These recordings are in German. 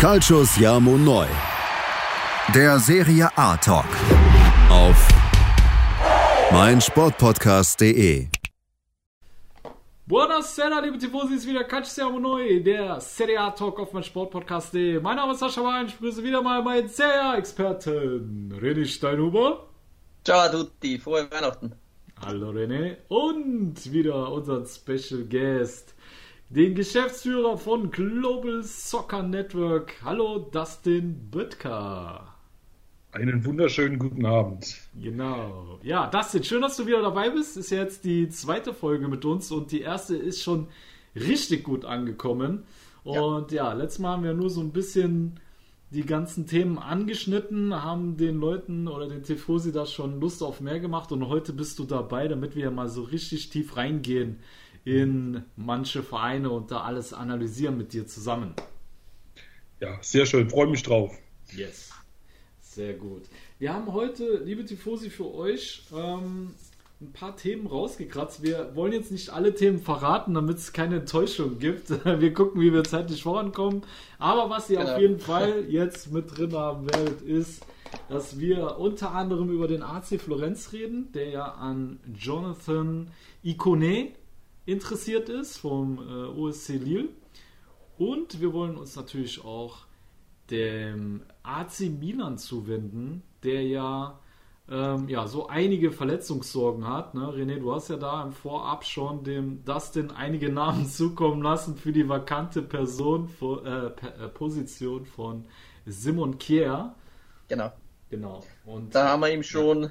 Calcius Jamo Neu. Der Serie A Talk. Auf meinsportpodcast.de. Buonasera, liebe Tifosi, ist wieder Calcius Jamo Neu, der Serie A Talk auf meinsportpodcast.de. Mein Name ist Sascha Wein, ich begrüße wieder mal meinen Serie A-Experten, René Steinhuber. Ciao a tutti, frohe Weihnachten. Hallo René. Und wieder unseren Special Guest, den Geschäftsführer von Global Soccer Network. Hallo Dustin Büttker. Einen wunderschönen guten Abend. Genau. Ja, Dustin, schön, dass du wieder dabei bist. Ist jetzt die zweite Folge mit uns und die erste ist schon richtig gut angekommen. Und ja, ja letztes Mal haben wir nur so ein bisschen die ganzen Themen angeschnitten, haben den Leuten oder den Tifosi da schon Lust auf mehr gemacht und heute bist du dabei, damit wir mal so richtig tief reingehen in manche Vereine und da alles analysieren mit dir zusammen. Ja, sehr schön, freue mich drauf. Yes, sehr gut. Wir haben heute, liebe Tifosi, für euch ähm, ein paar Themen rausgekratzt. Wir wollen jetzt nicht alle Themen verraten, damit es keine Enttäuschung gibt. Wir gucken, wie wir zeitlich vorankommen. Aber was ihr genau. auf jeden Fall jetzt mit drin haben werdet, ist, dass wir unter anderem über den AC Florenz reden, der ja an Jonathan Icone interessiert ist vom äh, OSC Lille. Und wir wollen uns natürlich auch dem AC Milan zuwenden, der ja, ähm, ja so einige Verletzungssorgen hat. Ne? René, du hast ja da im Vorab schon dem Dustin einige Namen zukommen lassen für die vakante Person, äh, äh, Position von Simon Kier. Genau. Genau. Und da haben wir ihm schon ja.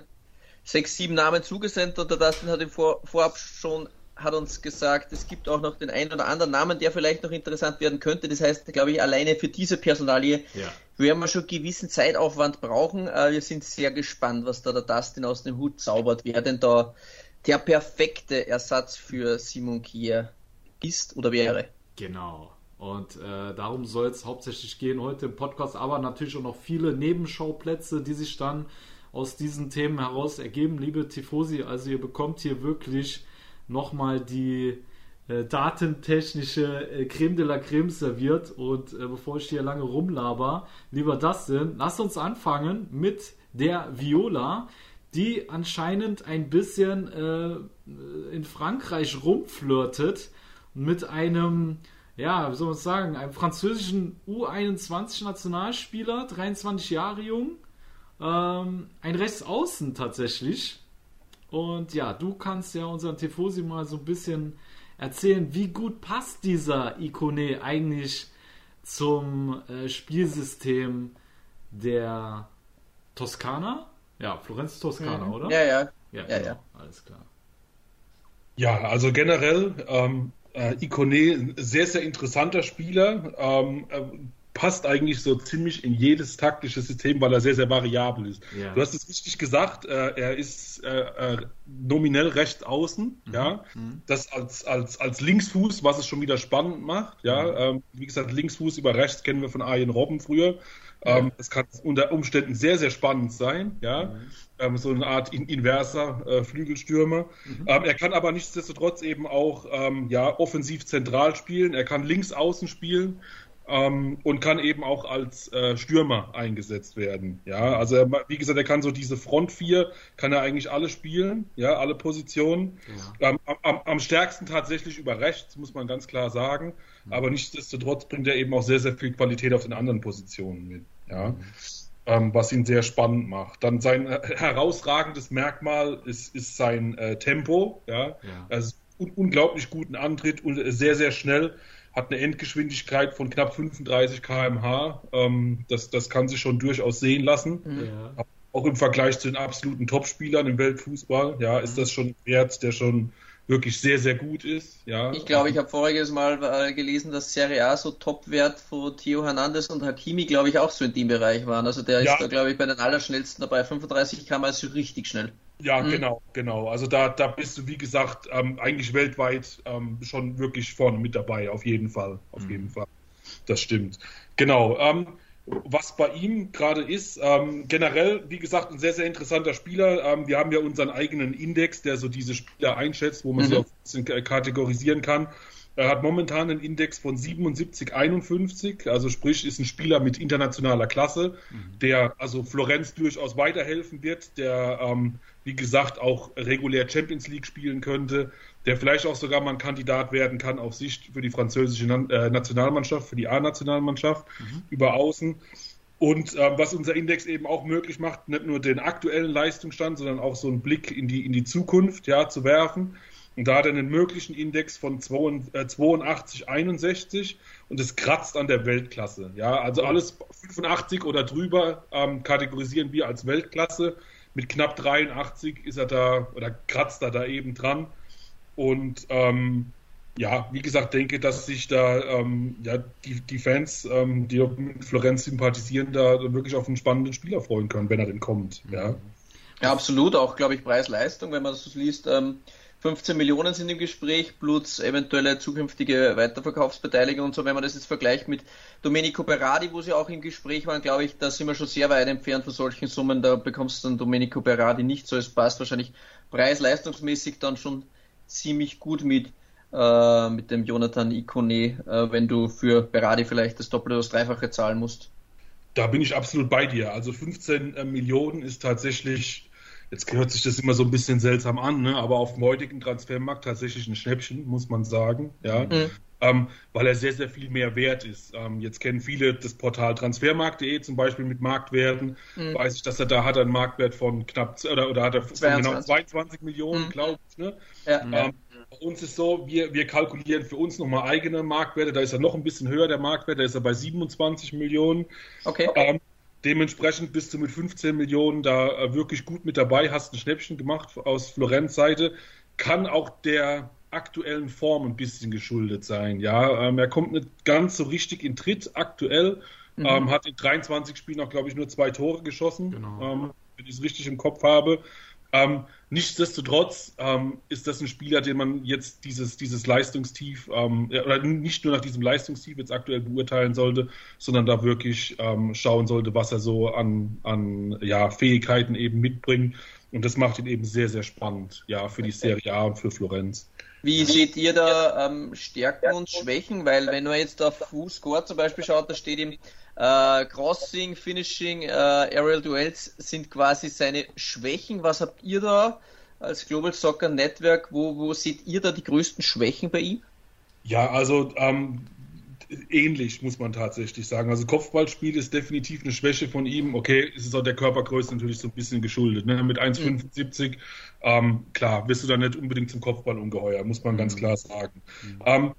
sechs, sieben Namen zugesendet und der Dustin hat ihm vor, vorab schon hat uns gesagt, es gibt auch noch den einen oder anderen Namen, der vielleicht noch interessant werden könnte. Das heißt, glaube ich, alleine für diese Personalie ja. werden wir schon gewissen Zeitaufwand brauchen. Äh, wir sind sehr gespannt, was da der Dustin aus dem Hut zaubert, wer denn da der perfekte Ersatz für Simon Kier ist oder wäre. Genau. Und äh, darum soll es hauptsächlich gehen heute im Podcast, aber natürlich auch noch viele Nebenschauplätze, die sich dann aus diesen Themen heraus ergeben. Liebe Tifosi, also ihr bekommt hier wirklich nochmal die äh, datentechnische äh, Creme de la Creme serviert. Und äh, bevor ich hier lange rumlaber, lieber Dustin, lass uns anfangen mit der Viola, die anscheinend ein bisschen äh, in Frankreich rumflirtet mit einem, ja, wie soll man sagen, einem französischen U21-Nationalspieler, 23 Jahre jung. Ähm, ein Rechtsaußen tatsächlich. Und ja, du kannst ja unseren Tifosi mal so ein bisschen erzählen, wie gut passt dieser Ikone eigentlich zum äh, Spielsystem der Toskana? Ja, Florenz Toskana, mhm. oder? Ja, ja. Ja, ja, genau. ja, Alles klar. Ja, also generell ähm, äh, Ikone, sehr, sehr interessanter Spieler. Ähm, äh, passt eigentlich so ziemlich in jedes taktische System, weil er sehr, sehr variabel ist. Ja. Du hast es richtig gesagt, äh, er ist äh, äh, nominell rechts außen, mhm. ja. Mhm. Das als, als, als Linksfuß, was es schon wieder spannend macht, ja. Mhm. Ähm, wie gesagt, Linksfuß über rechts kennen wir von Arjen Robben früher. Ähm, das kann unter Umständen sehr, sehr spannend sein, ja. Mhm. Ähm, so eine Art in, inverser äh, Flügelstürmer. Mhm. Ähm, er kann aber nichtsdestotrotz eben auch ähm, ja, offensiv zentral spielen. Er kann links außen spielen ähm, und kann eben auch als äh, Stürmer eingesetzt werden. Ja, also er, wie gesagt, er kann so diese Front 4, kann er eigentlich alle spielen, ja, alle Positionen. Ja. Ähm, am, am, stärksten tatsächlich über rechts, muss man ganz klar sagen. Mhm. Aber nichtsdestotrotz bringt er eben auch sehr, sehr viel Qualität auf den anderen Positionen mit. Ja. Mhm. Ähm, was ihn sehr spannend macht. Dann sein äh, herausragendes Merkmal ist, ist sein äh, Tempo. Ja, ja. Also un unglaublich guten Antritt und sehr, sehr schnell hat eine Endgeschwindigkeit von knapp 35 km/h. Ähm, das, das kann sich schon durchaus sehen lassen. Ja. Auch im Vergleich zu den absoluten Topspielern im Weltfußball, ja, ist das schon ein Wert, der schon wirklich sehr, sehr gut ist. Ja. Ich glaube, ich habe voriges Mal äh, gelesen, dass Serie A so Topwert von Theo Hernandez und Hakimi, glaube ich, auch so in dem Bereich waren. Also der ja. ist da, glaube ich, bei den Allerschnellsten dabei. 35 km ist richtig schnell. Ja, mhm. genau, genau. Also da, da bist du, wie gesagt, ähm, eigentlich weltweit ähm, schon wirklich vorne mit dabei, auf jeden Fall. Auf mhm. jeden Fall. Das stimmt. Genau. Ähm, was bei ihm gerade ist. Ähm, generell, wie gesagt, ein sehr, sehr interessanter Spieler. Ähm, wir haben ja unseren eigenen Index, der so diese Spieler einschätzt, wo man mhm. sie auch ein bisschen kategorisieren kann. Er hat momentan einen Index von 77,51, also sprich ist ein Spieler mit internationaler Klasse, mhm. der also Florenz durchaus weiterhelfen wird, der ähm, wie gesagt auch regulär Champions League spielen könnte, der vielleicht auch sogar mal ein Kandidat werden kann auf Sicht für die französische äh, Nationalmannschaft, für die A-Nationalmannschaft mhm. über Außen. Und äh, was unser Index eben auch möglich macht, nicht nur den aktuellen Leistungsstand, sondern auch so einen Blick in die, in die Zukunft ja, zu werfen. Und da hat er einen möglichen Index von 82, 61 äh, und es kratzt an der Weltklasse. Ja, also alles 85 oder drüber ähm, kategorisieren wir als Weltklasse. Mit knapp 83 ist er da oder kratzt er da eben dran. Und ähm, ja, wie gesagt, denke, dass sich da ähm, ja, die, die Fans, ähm, die mit Florenz sympathisieren, da wirklich auf einen spannenden Spieler freuen können, wenn er denn kommt. Ja, ja absolut. Auch, glaube ich, Preis-Leistung, wenn man das so liest. Ähm, 15 Millionen sind im Gespräch, plus eventuelle zukünftige Weiterverkaufsbeteiligung und so. Wenn man das jetzt vergleicht mit Domenico Berardi, wo sie auch im Gespräch waren, glaube ich, da sind wir schon sehr weit entfernt von solchen Summen. Da bekommst du dann Domenico Berardi nicht so. Es passt wahrscheinlich preis-leistungsmäßig dann schon ziemlich gut mit äh, mit dem Jonathan Ikone, äh, wenn du für Berardi vielleicht das Doppelte oder das Dreifache zahlen musst. Da bin ich absolut bei dir. Also 15 äh, Millionen ist tatsächlich, jetzt hört sich das immer so ein bisschen seltsam an, ne? aber auf dem heutigen Transfermarkt tatsächlich ein Schnäppchen, muss man sagen. Ja. Mhm. Ähm, weil er sehr, sehr viel mehr wert ist. Ähm, jetzt kennen viele das Portal transfermarkt.de zum Beispiel mit Marktwerten. Mhm. Weiß ich, dass er da hat einen Marktwert von knapp, oder, oder hat er 22. genau 22 Millionen, mhm. glaube ich. Ne? Ja. Ähm, bei uns ist so, wir, wir kalkulieren für uns nochmal eigene Marktwerte. Da ist er noch ein bisschen höher, der Marktwert. Da ist er bei 27 Millionen. Okay. Ähm, dementsprechend bist du mit 15 Millionen da äh, wirklich gut mit dabei. Hast ein Schnäppchen gemacht aus Florenz Seite. Kann auch der aktuellen Form ein bisschen geschuldet sein. Ja, ähm, er kommt nicht ganz so richtig in Tritt aktuell. Mhm. Ähm, hat in 23 Spielen auch, glaube ich, nur zwei Tore geschossen. Genau. Ähm, wenn ich es richtig im Kopf habe. Nichtsdestotrotz ähm, ist das ein Spieler, den man jetzt dieses, dieses Leistungstief, ähm, oder nicht nur nach diesem Leistungstief jetzt aktuell beurteilen sollte, sondern da wirklich ähm, schauen sollte, was er so an, an ja, Fähigkeiten eben mitbringt. Und das macht ihn eben sehr, sehr spannend, ja, für die Serie A und für Florenz. Wie seht ihr da ähm, Stärken und Schwächen? Weil wenn man jetzt auf Fußscore zum Beispiel schaut, da steht ihm äh, Crossing, Finishing, äh, Aerial Duels sind quasi seine Schwächen. Was habt ihr da als Global Soccer Network? Wo, wo seht ihr da die größten Schwächen bei ihm? Ja, also ähm, ähnlich, muss man tatsächlich sagen. Also Kopfballspiel ist definitiv eine Schwäche von ihm. Okay, es ist auch der Körpergröße natürlich so ein bisschen geschuldet. Ne? Mit 1,75, mhm. ähm, klar, wirst du da nicht unbedingt zum Kopfball ungeheuer, muss man mhm. ganz klar sagen. Mhm. Ähm,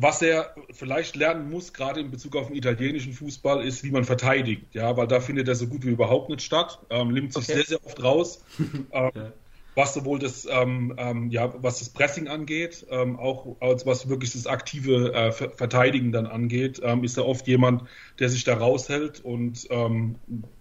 was er vielleicht lernen muss, gerade in Bezug auf den italienischen Fußball, ist, wie man verteidigt. Ja, weil da findet er so gut wie überhaupt nicht statt. Ähm, nimmt sich okay. sehr, sehr oft raus. ähm. Was sowohl das, ähm, ähm, ja, was das Pressing angeht, ähm, auch als was wirklich das aktive äh, Verteidigen dann angeht, ähm, ist er oft jemand, der sich da raushält und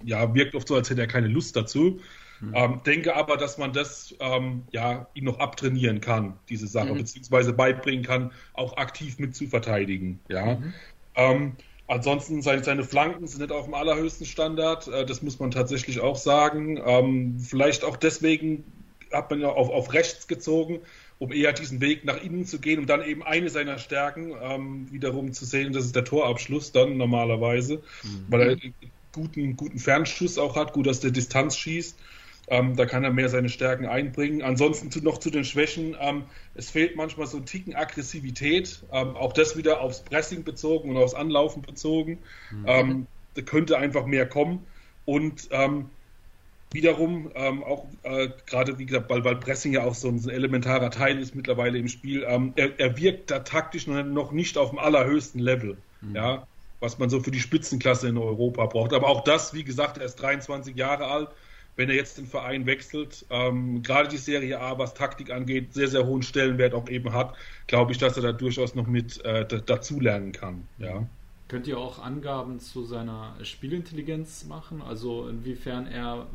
ja, wirkt oft so, als hätte er keine Lust dazu. Mhm. Ähm, denke aber, dass man das ähm, ja ihm noch abtrainieren kann, diese Sache, mhm. beziehungsweise beibringen kann, auch aktiv mit zu verteidigen. Ja. Mhm. Ähm, ansonsten seine, seine, Flanken sind nicht auf dem allerhöchsten Standard, äh, das muss man tatsächlich auch sagen. Ähm, vielleicht auch deswegen hat man ja auf, auf rechts gezogen, um eher diesen Weg nach innen zu gehen, um dann eben eine seiner Stärken ähm, wiederum zu sehen, das ist der Torabschluss dann normalerweise, mhm. weil er guten, guten Fernschuss auch hat, gut, dass der Distanz schießt. Ähm, da kann er mehr seine Stärken einbringen. Ansonsten zu, noch zu den Schwächen. Ähm, es fehlt manchmal so ein Ticken Aggressivität. Ähm, auch das wieder aufs Pressing bezogen und aufs Anlaufen bezogen. Mhm. Ähm, da könnte einfach mehr kommen. Und ähm, wiederum ähm, auch äh, gerade wie gesagt, weil, weil Pressing ja auch so ein, so ein elementarer Teil ist mittlerweile im Spiel. Er, er, wirkt da taktisch noch nicht auf dem allerhöchsten Level. Mhm. Ja was man so für die Spitzenklasse in Europa braucht. Aber auch das, wie gesagt, er ist 23 Jahre alt wenn er jetzt den Verein wechselt, ähm, gerade die Serie A, was Taktik angeht, sehr, sehr hohen Stellenwert auch eben hat, glaube ich, dass er da durchaus noch mit äh, dazulernen kann. Ja. Könnt ihr auch Angaben zu seiner Spielintelligenz machen? Also inwiefern er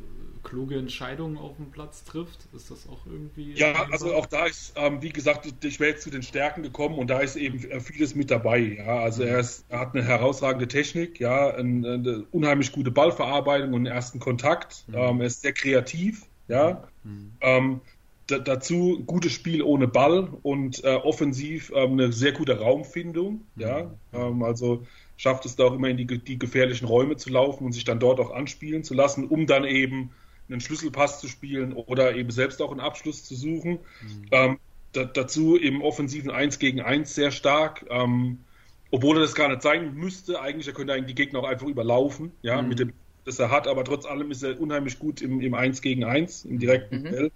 kluge Entscheidungen auf dem Platz trifft? Ist das auch irgendwie. Ja, also auch da ist, ähm, wie gesagt, ich wäre jetzt zu den Stärken gekommen und da ist eben vieles mit dabei. Ja, also er, ist, er hat eine herausragende Technik, ja, eine, eine unheimlich gute Ballverarbeitung und einen ersten Kontakt. Mhm. Ähm, er ist sehr kreativ, ja. Mhm. Ähm, dazu gutes Spiel ohne Ball und äh, offensiv ähm, eine sehr gute Raumfindung. Ja, ähm, also schafft es da auch immer in die, die gefährlichen Räume zu laufen und sich dann dort auch anspielen zu lassen, um dann eben einen Schlüsselpass zu spielen oder eben selbst auch einen Abschluss zu suchen. Mhm. Ähm, da, dazu im offensiven 1 gegen 1 sehr stark. Ähm, obwohl er das gar nicht sein müsste, eigentlich, er könnte eigentlich die Gegner auch einfach überlaufen, ja, mhm. mit dem, das er hat, aber trotz allem ist er unheimlich gut im, im 1 gegen 1, im direkten mhm. Duell.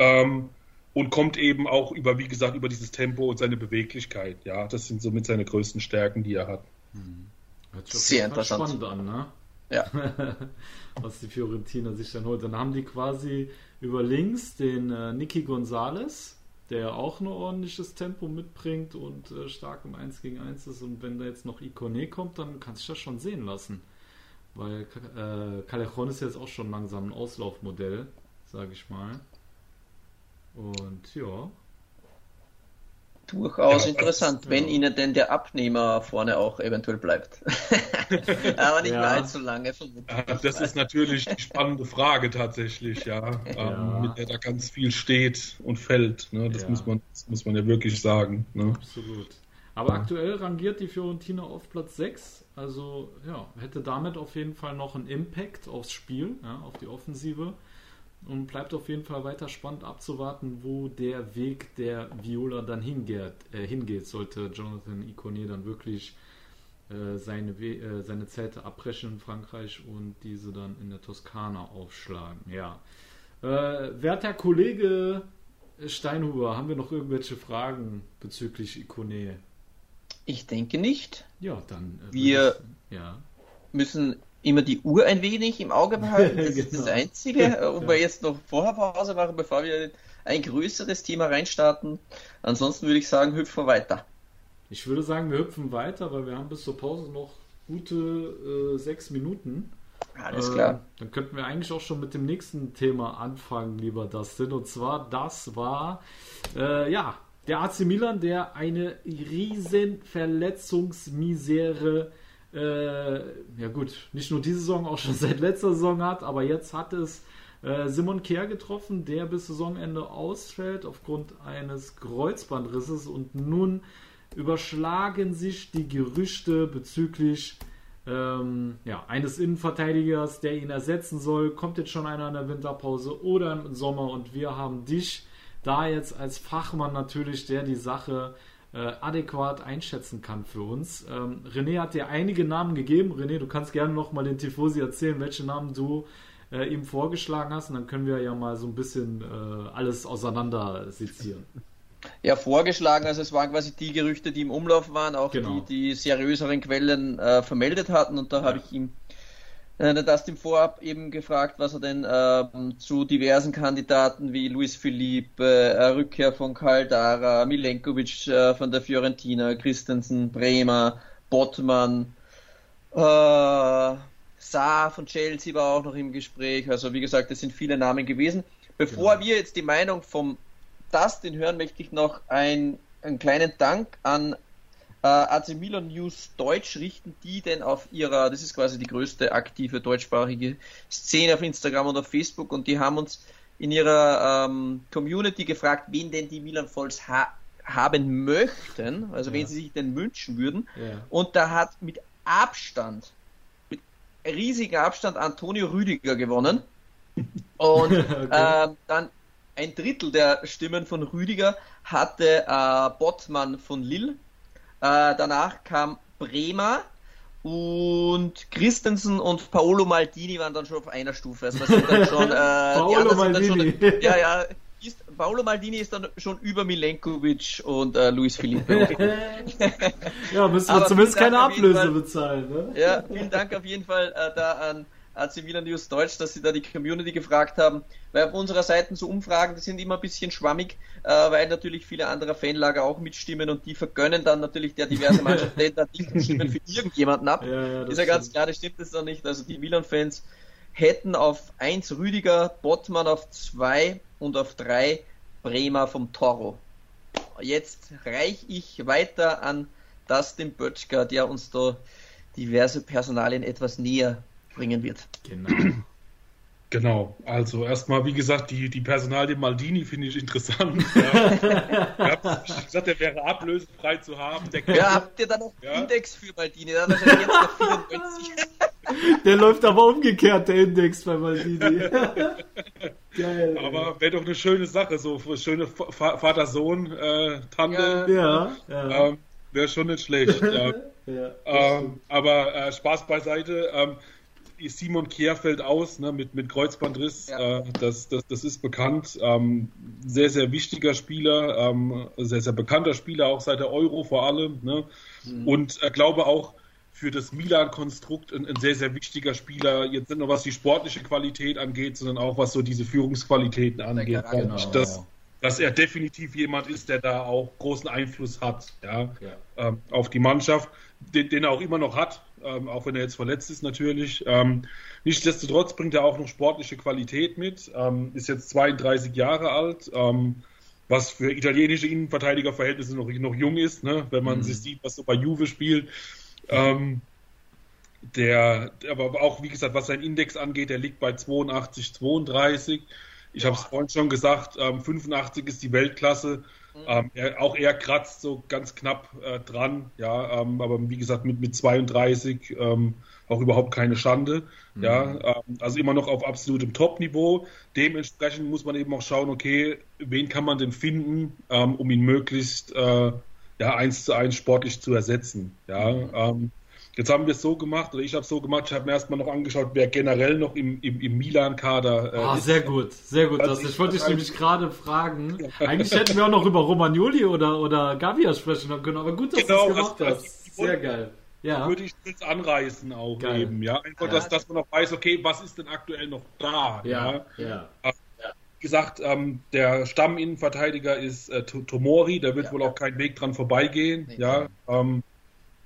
Ähm, und kommt eben auch über, wie gesagt, über dieses Tempo und seine Beweglichkeit. Ja, das sind somit seine größten Stärken, die er hat. Mhm. Hört sich Sehr interessant. spannend an, ne? Ja. Was die Fiorentina sich dann holt. Dann haben die quasi über links den äh, Niki Gonzalez, der auch ein ordentliches Tempo mitbringt und äh, stark im 1 gegen 1 ist. Und wenn da jetzt noch Ikone kommt, dann kann sich das schon sehen lassen. Weil äh, Callejon ist jetzt auch schon langsam ein Auslaufmodell, sage ich mal. Und ja, durchaus ja, interessant, das, wenn ja. ihnen denn der Abnehmer vorne auch eventuell bleibt. Aber nicht ja. mehr allzu lange. Das ist natürlich die spannende Frage tatsächlich, ja, ähm, mit der da ganz viel steht und fällt. Ne? Das, muss man, das muss man ja wirklich sagen. Ne? Absolut. Aber aktuell rangiert die Fiorentina auf Platz 6. Also ja, hätte damit auf jeden Fall noch einen Impact aufs Spiel, auf die Offensive. Und bleibt auf jeden Fall weiter spannend abzuwarten, wo der Weg der Viola dann hingeht. Äh, hingeht sollte Jonathan Icone dann wirklich äh, seine, äh, seine Zelte abbrechen in Frankreich und diese dann in der Toskana aufschlagen. Ja. Äh, werter Kollege Steinhuber, haben wir noch irgendwelche Fragen bezüglich Icone? Ich denke nicht. Ja, dann. Äh, wir ja. müssen immer die Uhr ein wenig im Auge behalten. Das genau. ist das. Einzige, wo wir jetzt noch vorher Pause machen, bevor wir ein größeres Thema reinstarten. Ansonsten würde ich sagen, hüpfen wir weiter. Ich würde sagen, wir hüpfen weiter, weil wir haben bis zur Pause noch gute äh, sechs Minuten. Alles klar. Äh, dann könnten wir eigentlich auch schon mit dem nächsten Thema anfangen, lieber Dustin. Und zwar, das war, äh, ja, der AC Milan, der eine riesen Verletzungsmisere äh, ja gut, nicht nur diese Saison, auch schon seit letzter Saison hat, aber jetzt hat es äh, Simon Kehr getroffen, der bis Saisonende ausfällt aufgrund eines Kreuzbandrisses und nun überschlagen sich die Gerüchte bezüglich ähm, ja, eines Innenverteidigers, der ihn ersetzen soll. Kommt jetzt schon einer in der Winterpause oder im Sommer und wir haben dich da jetzt als Fachmann natürlich, der die Sache äh, adäquat einschätzen kann für uns. Ähm, René hat dir einige Namen gegeben. René, du kannst gerne noch mal den Tifosi erzählen, welche Namen du äh, ihm vorgeschlagen hast. Und dann können wir ja mal so ein bisschen äh, alles auseinander sezieren. Ja, vorgeschlagen, also es waren quasi die Gerüchte, die im Umlauf waren, auch genau. die, die seriöseren Quellen äh, vermeldet hatten. Und da ja. habe ich ihm äh, der Dustin vorab eben gefragt, was er denn ähm, zu diversen Kandidaten wie Luis Philippe, äh, Rückkehr von Caldara, Milenkovic äh, von der Fiorentina, Christensen, Bremer, Bottmann, äh, Saar von Chelsea war auch noch im Gespräch. Also wie gesagt, es sind viele Namen gewesen. Bevor genau. wir jetzt die Meinung vom Dustin hören, möchte ich noch ein, einen kleinen Dank an AC Milan News Deutsch richten die denn auf ihrer, das ist quasi die größte aktive deutschsprachige Szene auf Instagram und auf Facebook und die haben uns in ihrer ähm, Community gefragt, wen denn die Milan Volks ha haben möchten, also ja. wen sie sich denn wünschen würden. Ja. Und da hat mit Abstand, mit riesigem Abstand Antonio Rüdiger gewonnen. Und okay. äh, dann ein Drittel der Stimmen von Rüdiger hatte äh, Bottmann von Lille äh, danach kam Bremer und Christensen und Paolo Maldini waren dann schon auf einer Stufe. Also das sind dann schon, äh, Paolo Maldini. Schon, ja, ja. Ist, Paolo Maldini ist dann schon über Milenkovic und äh, Luis Felipe. ja, müssen wir zumindest keine Ablöse bezahlen. Ne? Ja, vielen Dank auf jeden Fall äh, da an AC Milan News Deutsch, dass sie da die Community gefragt haben, weil auf unserer Seite so Umfragen, die sind immer ein bisschen schwammig, äh, weil natürlich viele andere Fanlager auch mitstimmen und die vergönnen dann natürlich der diverse Mannschaften nicht stimmen für irgendjemanden ab. Ja, ja, ist ja ganz klar, das stimmt das doch nicht. Also die Milan-Fans hätten auf 1 Rüdiger, Bottmann auf 2 und auf 3 Bremer vom Toro. Jetzt reiche ich weiter an Dustin Böttcher, der uns da diverse Personalien etwas näher bringen wird. Genau. Genau, also erstmal, wie gesagt, die, die Personalie Maldini finde ich interessant. Ja. ich habe gesagt, der wäre ablösefrei zu haben. Der ja, habt ihr da noch ja. Index für Maldini? Dann hat er jetzt noch 94. Der läuft aber umgekehrt, der Index bei Maldini. Geil. Aber wäre doch eine schöne Sache, so schöne Vater-Sohn-Tante. Äh, ja, ja. Ähm, wäre schon nicht schlecht. ja. ähm, aber äh, Spaß beiseite. Ähm, Simon Kier fällt aus ne, mit, mit Kreuzbandriss. Ja. Äh, das, das, das ist bekannt. Ähm, sehr, sehr wichtiger Spieler, ähm, sehr, sehr bekannter Spieler, auch seit der Euro vor allem. Ne? Mhm. Und äh, glaube auch für das Milan-Konstrukt ein, ein, sehr, sehr wichtiger Spieler. Jetzt nicht nur was die sportliche Qualität angeht, sondern auch was so diese Führungsqualitäten angeht. Genau, dass, ja. dass er definitiv jemand ist, der da auch großen Einfluss hat ja, ja. Ähm, auf die Mannschaft, den, den er auch immer noch hat ähm, auch wenn er jetzt verletzt ist natürlich. Ähm, nichtsdestotrotz bringt er auch noch sportliche Qualität mit, ähm, ist jetzt 32 Jahre alt, ähm, was für italienische Innenverteidigerverhältnisse noch, noch jung ist, ne? wenn man mhm. sich sieht, was so bei Juve spielt. Ähm, der, aber auch, wie gesagt, was sein Index angeht, der liegt bei 82, 32. Ich habe es vorhin schon gesagt, 85 ähm, ist die Weltklasse. Ähm, er, auch er kratzt so ganz knapp äh, dran, ja, ähm, aber wie gesagt mit, mit 32 ähm, auch überhaupt keine Schande, mhm. ja, ähm, also immer noch auf absolutem Top-Niveau. Dementsprechend muss man eben auch schauen, okay, wen kann man denn finden, ähm, um ihn möglichst äh, ja eins zu eins sportlich zu ersetzen, ja. Mhm. Jetzt haben wir es so gemacht, oder ich habe es so gemacht, ich habe mir erstmal noch angeschaut, wer generell noch im, im, im Milan-Kader äh, ah, ist. Sehr gut, sehr gut. Also das, ich wollte dich nämlich gerade fragen. Eigentlich hätten wir auch noch über Romagnoli oder, oder Gavia sprechen können, aber gut, dass genau, du es gemacht also, hast. Sehr geil. Ja. Würde ich jetzt anreißen auch Geil. eben, ja. Einfach, ja. Dass, dass man noch weiß, okay, was ist denn aktuell noch da? Ja, ja. ja. Wie gesagt, ähm, der Stamminnenverteidiger ist äh, Tomori, da wird ja. wohl auch kein Weg dran vorbeigehen. Nee, ja, ähm,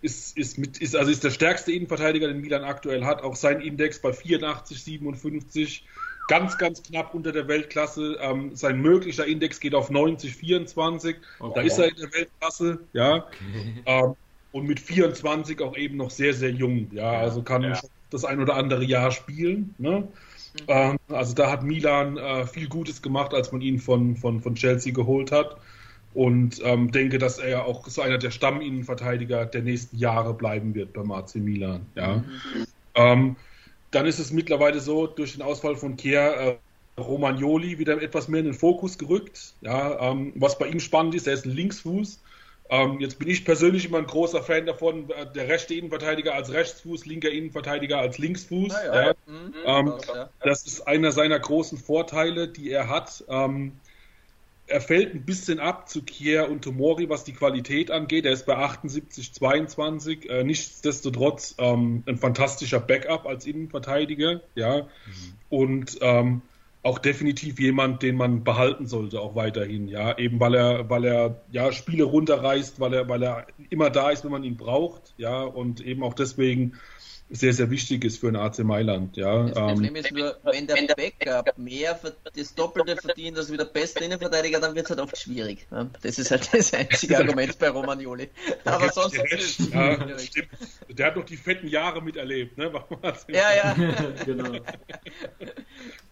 ist, ist, mit, ist, also ist der stärkste Innenverteidiger, den Milan aktuell hat. Auch sein Index bei 84, 57. Ganz, ganz knapp unter der Weltklasse. Ähm, sein möglicher Index geht auf 90, 24. Okay. Da ist er in der Weltklasse. Ja. Okay. Ähm, und mit 24 auch eben noch sehr, sehr jung. Ja, also kann ja. das ein oder andere Jahr spielen. Ne? Mhm. Ähm, also da hat Milan äh, viel Gutes gemacht, als man ihn von, von, von Chelsea geholt hat und ähm, denke, dass er ja auch so einer der Stamminnenverteidiger der nächsten Jahre bleiben wird beim AC Milan. Ja. Mhm. Ähm, dann ist es mittlerweile so, durch den Ausfall von Kier, äh, Romagnoli wieder etwas mehr in den Fokus gerückt. Ja, ähm, was bei ihm spannend ist, er ist ein Linksfuß. Ähm, jetzt bin ich persönlich immer ein großer Fan davon, äh, der rechte Innenverteidiger als Rechtsfuß, linker Innenverteidiger als Linksfuß. Ah, ja. Mhm, ähm, das ist einer seiner großen Vorteile, die er hat. Ähm, er fällt ein bisschen ab zu Kier und Tomori, was die Qualität angeht. Er ist bei 78, 22. Äh, nichtsdestotrotz ähm, ein fantastischer Backup als Innenverteidiger. Ja. Mhm. Und ähm, auch definitiv jemand, den man behalten sollte, auch weiterhin. Ja, eben weil er, weil er ja Spiele runterreißt, weil er, weil er immer da ist, wenn man ihn braucht. Ja, und eben auch deswegen sehr, sehr wichtig ist für ein AC Mailand. Ja. Das Problem ähm, ist nur, wenn der Backup mehr das Doppelte verdient als wie der beste Innenverteidiger, dann wird es halt oft schwierig. Das ist halt das einzige Argument bei Romagnoli. Aber sonst ist es ja, stimmt. Der hat doch die fetten Jahre miterlebt, ne? Ja, ja. genau.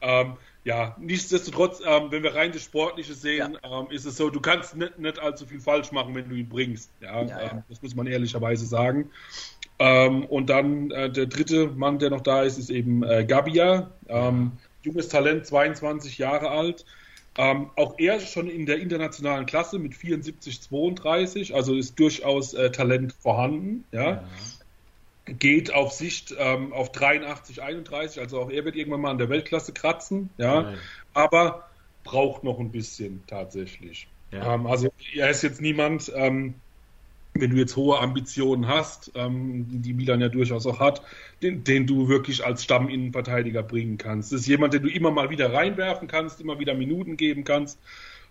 ähm, ja, nichtsdestotrotz, ähm, wenn wir rein das Sportliche sehen, ja. ähm, ist es so, du kannst nicht, nicht allzu viel falsch machen, wenn du ihn bringst. Ja, ja, ja. Ähm, das muss man ehrlicherweise sagen. Ähm, und dann äh, der dritte Mann, der noch da ist, ist eben äh, Gabia. Ähm, junges Talent, 22 Jahre alt. Ähm, auch er schon in der internationalen Klasse mit 74, 32, also ist durchaus äh, Talent vorhanden. Ja? ja. Geht auf Sicht ähm, auf 83, 31, also auch er wird irgendwann mal an der Weltklasse kratzen. Ja? Aber braucht noch ein bisschen tatsächlich. Ja. Ähm, also er ist jetzt niemand, ähm, wenn du jetzt hohe Ambitionen hast, ähm, die Milan ja durchaus auch hat, den, den du wirklich als Stamminnenverteidiger bringen kannst. Das ist jemand, den du immer mal wieder reinwerfen kannst, immer wieder Minuten geben kannst,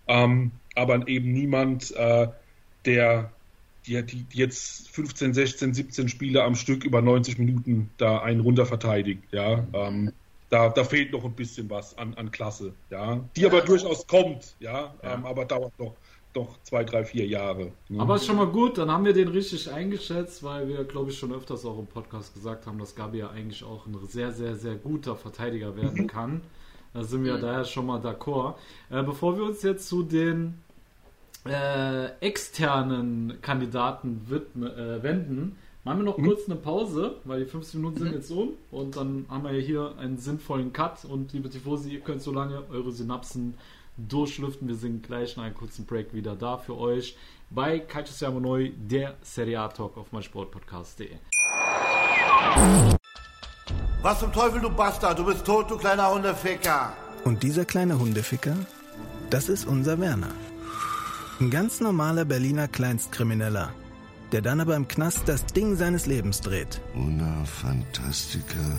ähm, aber eben niemand, äh, der die, die, jetzt 15, 16, 17 Spiele am Stück über 90 Minuten da einen runter verteidigt. Ja, ähm, da, da fehlt noch ein bisschen was an, an Klasse, ja, die aber durchaus kommt, ja, ja. Ähm, aber dauert noch doch zwei, drei, vier Jahre. Ne? Aber ist schon mal gut, dann haben wir den richtig eingeschätzt, weil wir, glaube ich, schon öfters auch im Podcast gesagt haben, dass Gabi ja eigentlich auch ein sehr, sehr, sehr guter Verteidiger werden kann. Da sind wir mhm. daher schon mal d'accord. Äh, bevor wir uns jetzt zu den äh, externen Kandidaten widmen, äh, wenden, machen wir noch mhm. kurz eine Pause, weil die 15 Minuten sind mhm. jetzt um und dann haben wir hier einen sinnvollen Cut und liebe Tifosi, ihr könnt so lange eure Synapsen durchlüften. Wir sind gleich nach einem kurzen Break wieder da für euch bei Calcio Siamo Neu, der Serie A Talk auf meinsportpodcast.de. Was zum Teufel, du Bastard? Du bist tot, du kleiner Hundeficker. Und dieser kleine Hundeficker, das ist unser Werner. Ein ganz normaler Berliner Kleinstkrimineller, der dann aber im Knast das Ding seines Lebens dreht. Una Fantastica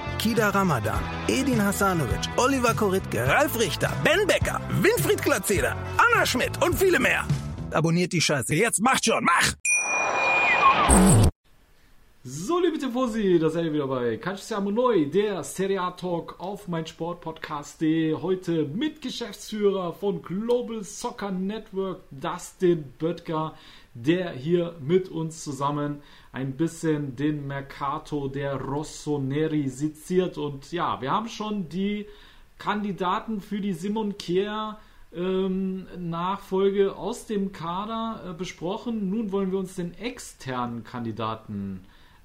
Kida Ramadan, Edin Hasanovic, Oliver Koritke, Ralf Richter, Ben Becker, Winfried Glatzeder, Anna Schmidt und viele mehr abonniert die Scheiße. Jetzt macht schon, mach! So, liebe Tifosi, da seid ihr wieder bei Calcio Neu, der Serie A Talk auf mein Sportpodcast.de. Heute mit Geschäftsführer von Global Soccer Network, Dustin Böttger, der hier mit uns zusammen ein bisschen den Mercato der Rossoneri seziert. Und ja, wir haben schon die Kandidaten für die Simon Kier ähm, Nachfolge aus dem Kader äh, besprochen. Nun wollen wir uns den externen Kandidaten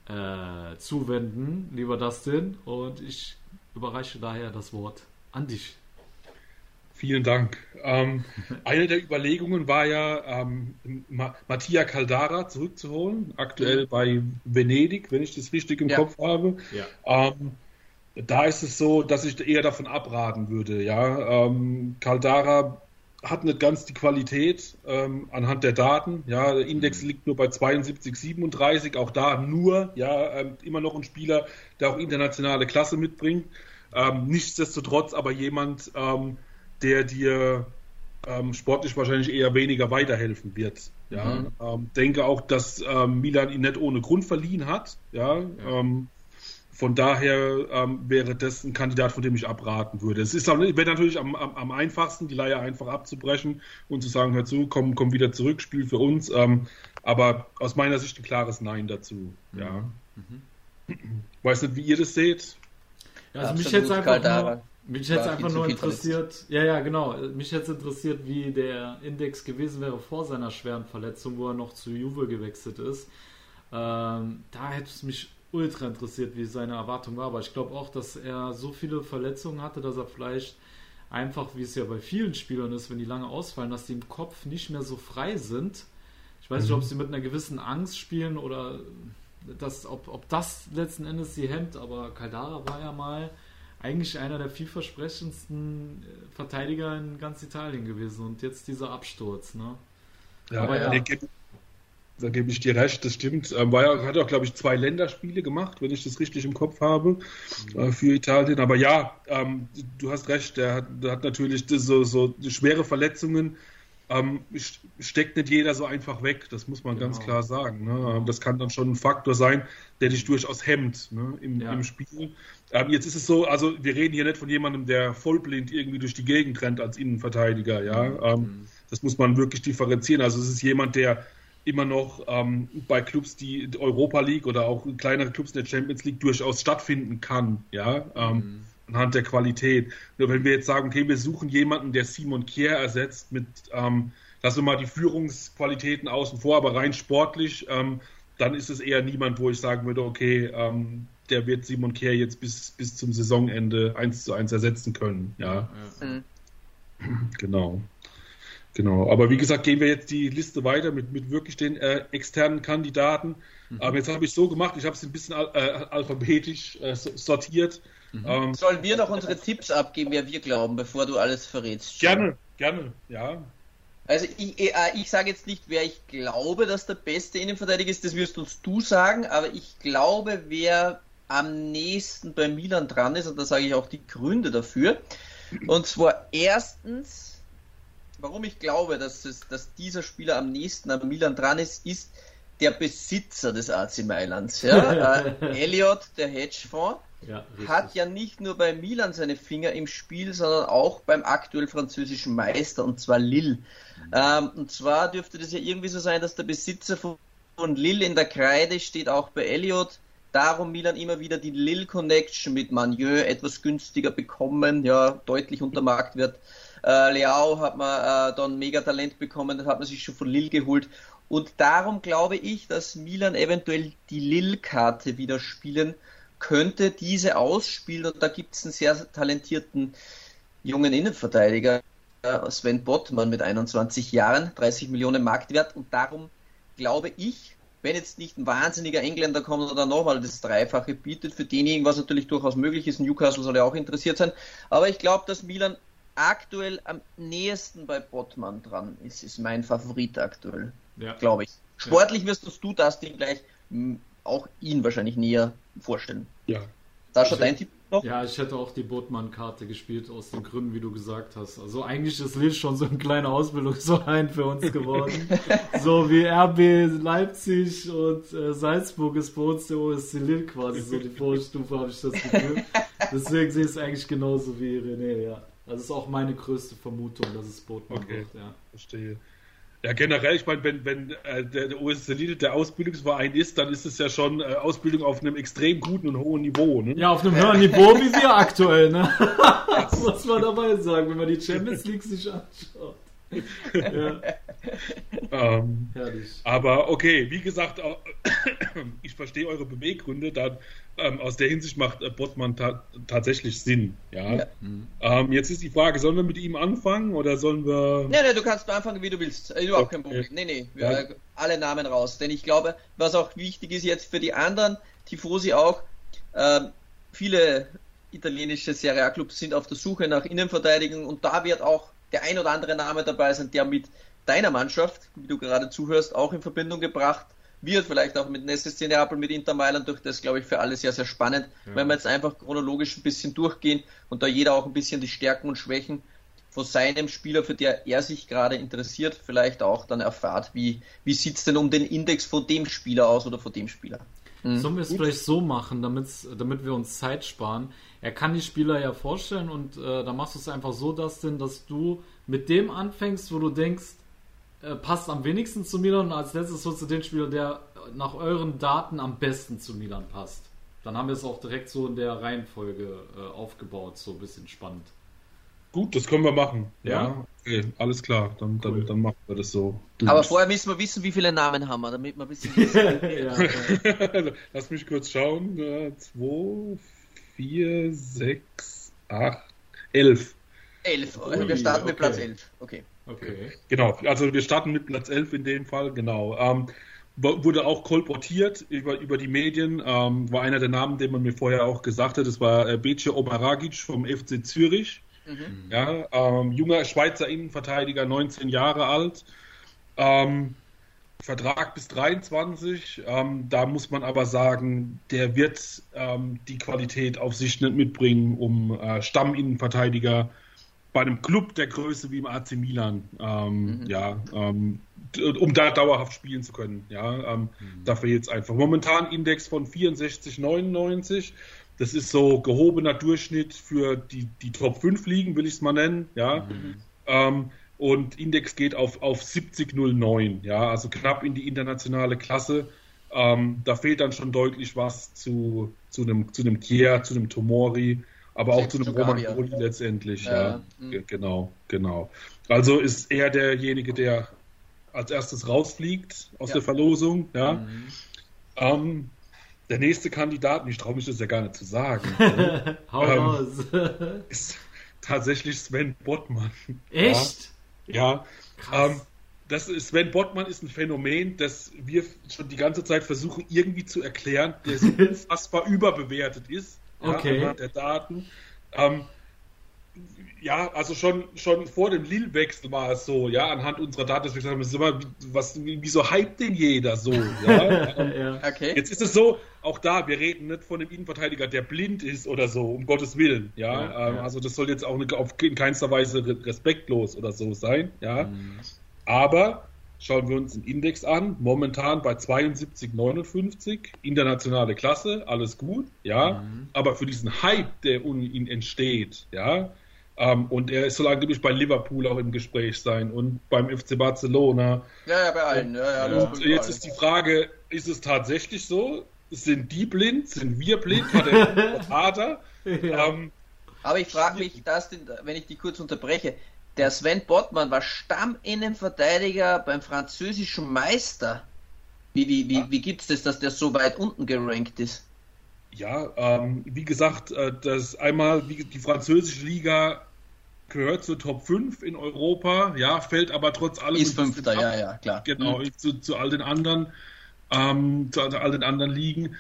äh, zuwenden, lieber Dustin. Und ich überreiche daher das Wort an dich. Vielen Dank. Ähm, eine der Überlegungen war ja, ähm, Ma Mattia Caldara zurückzuholen, aktuell mhm. bei Venedig, wenn ich das richtig im ja. Kopf habe. Ja. Ähm, da ist es so, dass ich eher davon abraten würde. Ja, ähm, Caldara hat nicht ganz die Qualität ähm, anhand der Daten. Ja, der Index mhm. liegt nur bei 72, 37. Auch da nur, ja, ähm, immer noch ein Spieler, der auch internationale Klasse mitbringt. Nichtsdestotrotz aber jemand, der dir ähm, sportlich wahrscheinlich eher weniger weiterhelfen wird. Ja, mhm. Ähm, denke auch, dass Milan ihn nicht ohne Grund verliehen hat. Ja, ja. Von daher ähm, wäre das ein Kandidat, von dem ich abraten würde. Es ist wäre natürlich am, am, am, einfachsten, die Leihe einfach abzubrechen und zu sagen, hör zu, komm, komm wieder zurück, spiel für uns. Ähm, aber aus meiner Sicht ein klares Nein dazu. Ja. Mhm. Weiß nicht, wie ihr das seht. Ja, also mich hätte einfach nur, mich hätte einfach nur interessiert, ja, ja, genau. Mich hätte interessiert, wie der Index gewesen wäre vor seiner schweren Verletzung, wo er noch zu Juve gewechselt ist. Ähm, da hätte es mich ultra interessiert, wie seine Erwartung war. Aber ich glaube auch, dass er so viele Verletzungen hatte, dass er vielleicht einfach, wie es ja bei vielen Spielern ist, wenn die lange ausfallen, dass die im Kopf nicht mehr so frei sind. Ich weiß mhm. nicht, ob sie mit einer gewissen Angst spielen oder das, ob, ob das letzten Endes sie hemmt, aber Caldara war ja mal eigentlich einer der vielversprechendsten äh, Verteidiger in ganz Italien gewesen und jetzt dieser Absturz. Ne? Ja, aber ja. Da gebe ich dir recht, das stimmt. Ähm, war ja, hat auch, glaube ich, zwei Länderspiele gemacht, wenn ich das richtig im Kopf habe, mhm. äh, für Italien. Aber ja, ähm, du hast recht, der hat, der hat natürlich so, so schwere Verletzungen. Ähm, steckt nicht jeder so einfach weg, das muss man genau. ganz klar sagen. Ne? Genau. Das kann dann schon ein Faktor sein, der dich durchaus hemmt ne? Im, ja. im, Spiel. Ähm, jetzt ist es so, also wir reden hier nicht von jemandem, der vollblind irgendwie durch die Gegend rennt als Innenverteidiger. Ja, mhm. Ähm, das muss man wirklich differenzieren. Also es ist jemand, der immer noch ähm, bei Clubs, die Europa League oder auch kleinere Clubs in der Champions League durchaus stattfinden kann, ja, ähm, mhm. Anhand der Qualität. Nur wenn wir jetzt sagen, okay, wir suchen jemanden, der Simon Kier ersetzt mit, ähm, lassen wir mal die Führungsqualitäten außen vor, aber rein sportlich, ähm, dann ist es eher niemand, wo ich sagen würde, okay, ähm, der wird Simon Kier jetzt bis, bis zum Saisonende eins zu eins ersetzen können, ja. ja. Mhm. Genau. Genau, aber wie gesagt, gehen wir jetzt die Liste weiter mit, mit wirklich den äh, externen Kandidaten. Mhm. Aber jetzt habe ich so gemacht, ich habe es ein bisschen al äh, alphabetisch äh, sortiert. Mhm. Ähm, Sollen wir noch unsere Tipps abgeben, wer wir glauben, bevor du alles verrätst? Gerne, gerne, ja. Also ich, äh, ich sage jetzt nicht, wer ich glaube, dass der beste Innenverteidiger ist, das wirst uns du sagen, aber ich glaube, wer am nächsten bei Milan dran ist, und da sage ich auch die Gründe dafür. Und zwar erstens, warum ich glaube, dass, es, dass dieser Spieler am nächsten an Milan dran ist, ist der Besitzer des AC Mailands. Ja? äh, Elliot, der Hedgefonds, ja, hat ja nicht nur bei Milan seine Finger im Spiel, sondern auch beim aktuell französischen Meister, und zwar Lille. Mhm. Ähm, und zwar dürfte das ja irgendwie so sein, dass der Besitzer von, von Lille in der Kreide steht, auch bei Elliot. Darum Milan immer wieder die Lille Connection mit Manieu etwas günstiger bekommen, ja, deutlich unter Marktwert. Äh, Leao hat man äh, dann mega Talent bekommen, das hat man sich schon von Lille geholt. Und darum glaube ich, dass Milan eventuell die Lille-Karte wieder spielen könnte, diese ausspielen. Und da gibt es einen sehr talentierten jungen Innenverteidiger, äh, Sven Bottmann mit 21 Jahren, 30 Millionen Marktwert. Und darum glaube ich, wenn jetzt nicht ein wahnsinniger Engländer kommt oder nochmal das Dreifache bietet, für denjenigen, was natürlich durchaus möglich ist, Newcastle soll ja auch interessiert sein. Aber ich glaube, dass Milan aktuell am nächsten bei Bottmann dran ist, ist mein Favorit aktuell ja. glaube ich. Sportlich wirst du das Ding gleich auch ihn wahrscheinlich näher vorstellen. Ja. Sascha, dein Tipp noch? Ja, ich hätte auch die Botmann-Karte gespielt, aus den Gründen, wie du gesagt hast. Also eigentlich ist Lille schon so ein kleiner Ausbildungsverein für uns geworden. so wie RB Leipzig und äh, Salzburg ist bei uns der OSC Lille quasi so die Vorstufe, habe ich das Gefühl. Deswegen sehe ich es eigentlich genauso wie René, ja. Das ist auch meine größte Vermutung, dass es Botmann okay. wird, ja. Verstehe. Ja, generell, ich meine, wenn, wenn äh, der, der OSC Lille der Ausbildungsverein ist, dann ist es ja schon äh, Ausbildung auf einem extrem guten und hohen Niveau. Ne? Ja, auf einem höheren Niveau wie wir aktuell, ne? das muss man dabei sagen, wenn man die Champions League sich anschaut ja. ähm, aber okay, wie gesagt, ich verstehe eure Beweggründe. Da, ähm, aus der Hinsicht macht äh, Bottmann ta tatsächlich Sinn. Ja. ja. Mhm. Ähm, jetzt ist die Frage, sollen wir mit ihm anfangen oder sollen wir. Nee, nee, du kannst anfangen, wie du willst. Äh, überhaupt okay. kein Problem. Nee, nee, wir, ja. alle Namen raus. Denn ich glaube, was auch wichtig ist jetzt für die anderen, Tifosi auch, ähm, viele italienische Serie A-Clubs sind auf der Suche nach Innenverteidigung und da wird auch der ein oder andere Name dabei sein, der mit deiner Mannschaft, wie du gerade zuhörst, auch in Verbindung gebracht wird, vielleicht auch mit SSC Neapel, mit Inter Mailand, durch das glaube ich für alle sehr, sehr spannend, ja. wenn wir jetzt einfach chronologisch ein bisschen durchgehen und da jeder auch ein bisschen die Stärken und Schwächen von seinem Spieler, für der er sich gerade interessiert, vielleicht auch dann erfahrt, wie, wie sieht es denn um den Index von dem Spieler aus oder von dem Spieler. Mhm. Sollen wir es vielleicht so machen, damit wir uns Zeit sparen? Er kann die Spieler ja vorstellen und äh, dann machst du es einfach so, Dustin, dass du mit dem anfängst, wo du denkst, äh, passt am wenigsten zu Milan und als letztes holst du den Spieler, der nach euren Daten am besten zu Milan passt. Dann haben wir es auch direkt so in der Reihenfolge äh, aufgebaut, so ein bisschen spannend. Gut, das können wir machen. Ja, ja. Okay, alles klar. Dann, cool. dann, dann machen wir das so. Aber vorher müssen wir wissen, wie viele Namen haben wir, damit wir ein bisschen. ja, Lass mich kurz schauen. Zwei, vier, sechs, acht, elf. Elf. Also wir starten okay. mit Platz elf. Okay. Okay. Genau, also wir starten mit Platz elf in dem Fall, genau. Ähm, wurde auch kolportiert über, über die Medien, ähm, war einer der Namen, den man mir vorher auch gesagt hat, das war äh, Bece Omaragic vom FC Zürich. Mhm. Ja, ähm, junger Schweizer Innenverteidiger, 19 Jahre alt. Ähm, Vertrag bis 23. Ähm, da muss man aber sagen, der wird ähm, die Qualität auf sich nicht mitbringen, um äh, Stamminnenverteidiger bei einem Club der Größe wie im AC Milan, ähm, mhm. ja, ähm, um da dauerhaft spielen zu können. Ja, ähm, mhm. dafür jetzt einfach. Momentan Index von 64,99. Das ist so gehobener Durchschnitt für die, die Top 5 Ligen, will ich es mal nennen. Ja. Mhm. Und Index geht auf, auf 70,09. Ja, also knapp in die internationale Klasse. Ähm, da fehlt dann schon deutlich was zu, zu einem, zu einem Kier, zu einem Tomori, aber auch zu einem Roman Goli letztendlich. Ja, ja. genau, genau. Also ist er derjenige, der als erstes rausfliegt aus ja. der Verlosung. Ja. Mhm. Ähm, der nächste Kandidat, ich traue mich das ja gar nicht zu sagen, Hau ähm, raus. ist tatsächlich Sven Bottmann. Echt? Ja. Ja ähm, das ist, Sven Bottmann ist ein Phänomen, das wir schon die ganze Zeit versuchen irgendwie zu erklären, der so unfassbar überbewertet ist. Okay. Ja, der Daten. Ähm, ja, also schon, schon vor dem Lille-Wechsel war es so, ja, anhand unserer Daten, dass wir gesagt haben, immer, was, wieso hypt denn jeder so? Ja? ja. Okay. Jetzt ist es so, auch da, wir reden nicht von einem Innenverteidiger, der blind ist oder so, um Gottes Willen, ja. ja, ähm, Also das soll jetzt auch in keinster Weise respektlos oder so sein, ja. Mhm. Aber schauen wir uns den Index an, momentan bei 72,59, internationale Klasse, alles gut, ja. Mhm. Aber für diesen Hype, der um ihn entsteht, ja, um, ähm, und er soll angeblich bei Liverpool auch im Gespräch sein und beim FC Barcelona. Ja, ja, bei allen. Ja, ja, und jetzt ist die Frage, ist es tatsächlich so? Sind die blind? Sind wir blind? Hat er Vater? ja. um, ähm, Aber ich frage mich, das, wenn ich die kurz unterbreche, der Sven Bottmann war Stamminnenverteidiger beim französischen Meister. Wie, wie, wie, wie gibt es das, dass der so weit unten gerankt ist? Ja, ähm, wie gesagt, äh, das einmal wie, die französische Liga gehört zur Top 5 in Europa, ja, fällt aber trotz allem. Ist Fünfter, ja, ja, klar. Genau, mhm. zu, zu all den anderen, ähm, zu all den anderen Ligen.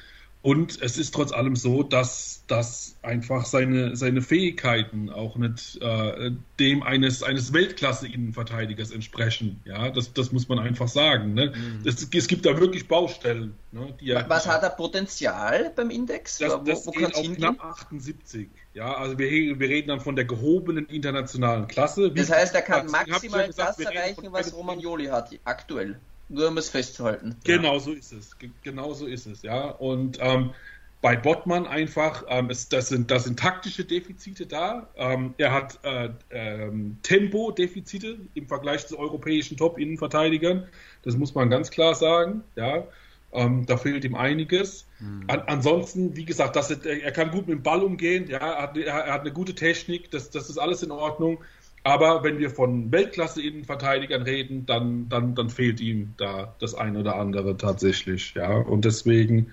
Und es ist trotz allem so, dass, dass einfach seine, seine Fähigkeiten auch nicht äh, dem eines, eines Weltklasse-Innenverteidigers entsprechen. Ja, das, das muss man einfach sagen. Ne? Mhm. Es, es gibt da wirklich Baustellen. Ne, Was hat er Potenzial beim Index? Das, das wo, wo geht auf knapp 78. Ja, also wir, wir reden dann von der gehobenen internationalen Klasse. Wie das heißt, er kann maximal das erreichen, was Romagnoli hat, aktuell. Nur um es festzuhalten. Genau ja. so ist es. Genau so ist es, ja. Und ähm, bei Bottmann einfach, ähm, es, das, sind, das sind taktische Defizite da. Ähm, er hat äh, ähm, Tempo-Defizite im Vergleich zu europäischen Top-Innenverteidigern. Das muss man ganz klar sagen. Ja. Ähm, da fehlt ihm einiges. Hm. An, ansonsten, wie gesagt, das, er kann gut mit dem Ball umgehen. Ja, er hat, er hat eine gute Technik. Das, das ist alles in Ordnung. Aber wenn wir von Weltklasse-Innenverteidigern reden, dann, dann, dann fehlt ihm da das eine oder andere tatsächlich. Ja, und deswegen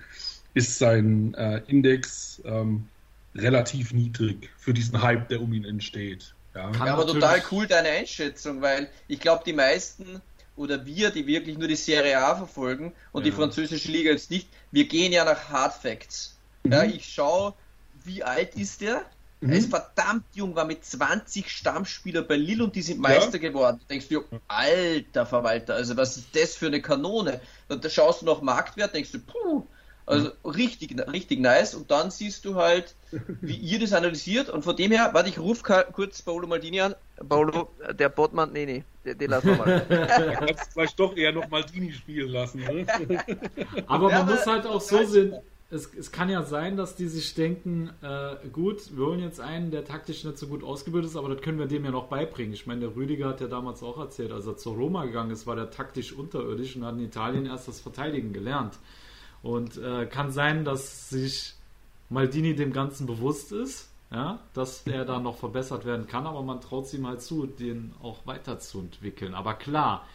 ist sein äh, Index ähm, relativ niedrig für diesen Hype, der um ihn entsteht. Ja, ja aber total cool deine Einschätzung, weil ich glaube, die meisten oder wir, die wirklich nur die Serie A verfolgen und ja. die französische Liga jetzt nicht, wir gehen ja nach Hard Facts. Mhm. Ja, ich schaue, wie alt ist der? Mhm. Er ist verdammt jung, war mit 20 Stammspieler bei Lille und die sind Meister ja. geworden. Da denkst du, alter Verwalter, also was ist das für eine Kanone? Und da schaust du noch Marktwert, denkst du, puh, also mhm. richtig, richtig nice. Und dann siehst du halt, wie ihr das analysiert. Und von dem her, warte, ich rufe kurz Paolo Maldini an. Paolo, der Botmann, nee, nee, den, den lassen wir mal. Du kannst vielleicht doch eher noch Maldini spielen lassen. Ne? Aber man ja, muss halt auch so sehen, es, es kann ja sein, dass die sich denken, äh, gut, wir holen jetzt einen, der taktisch nicht so gut ausgebildet ist, aber das können wir dem ja noch beibringen. Ich meine, der Rüdiger hat ja damals auch erzählt, als er zur Roma gegangen ist, war der taktisch unterirdisch und hat in Italien erst das Verteidigen gelernt. Und äh, kann sein, dass sich Maldini dem Ganzen bewusst ist, ja, dass er da noch verbessert werden kann, aber man traut ihm halt zu, den auch weiterzuentwickeln. Aber klar,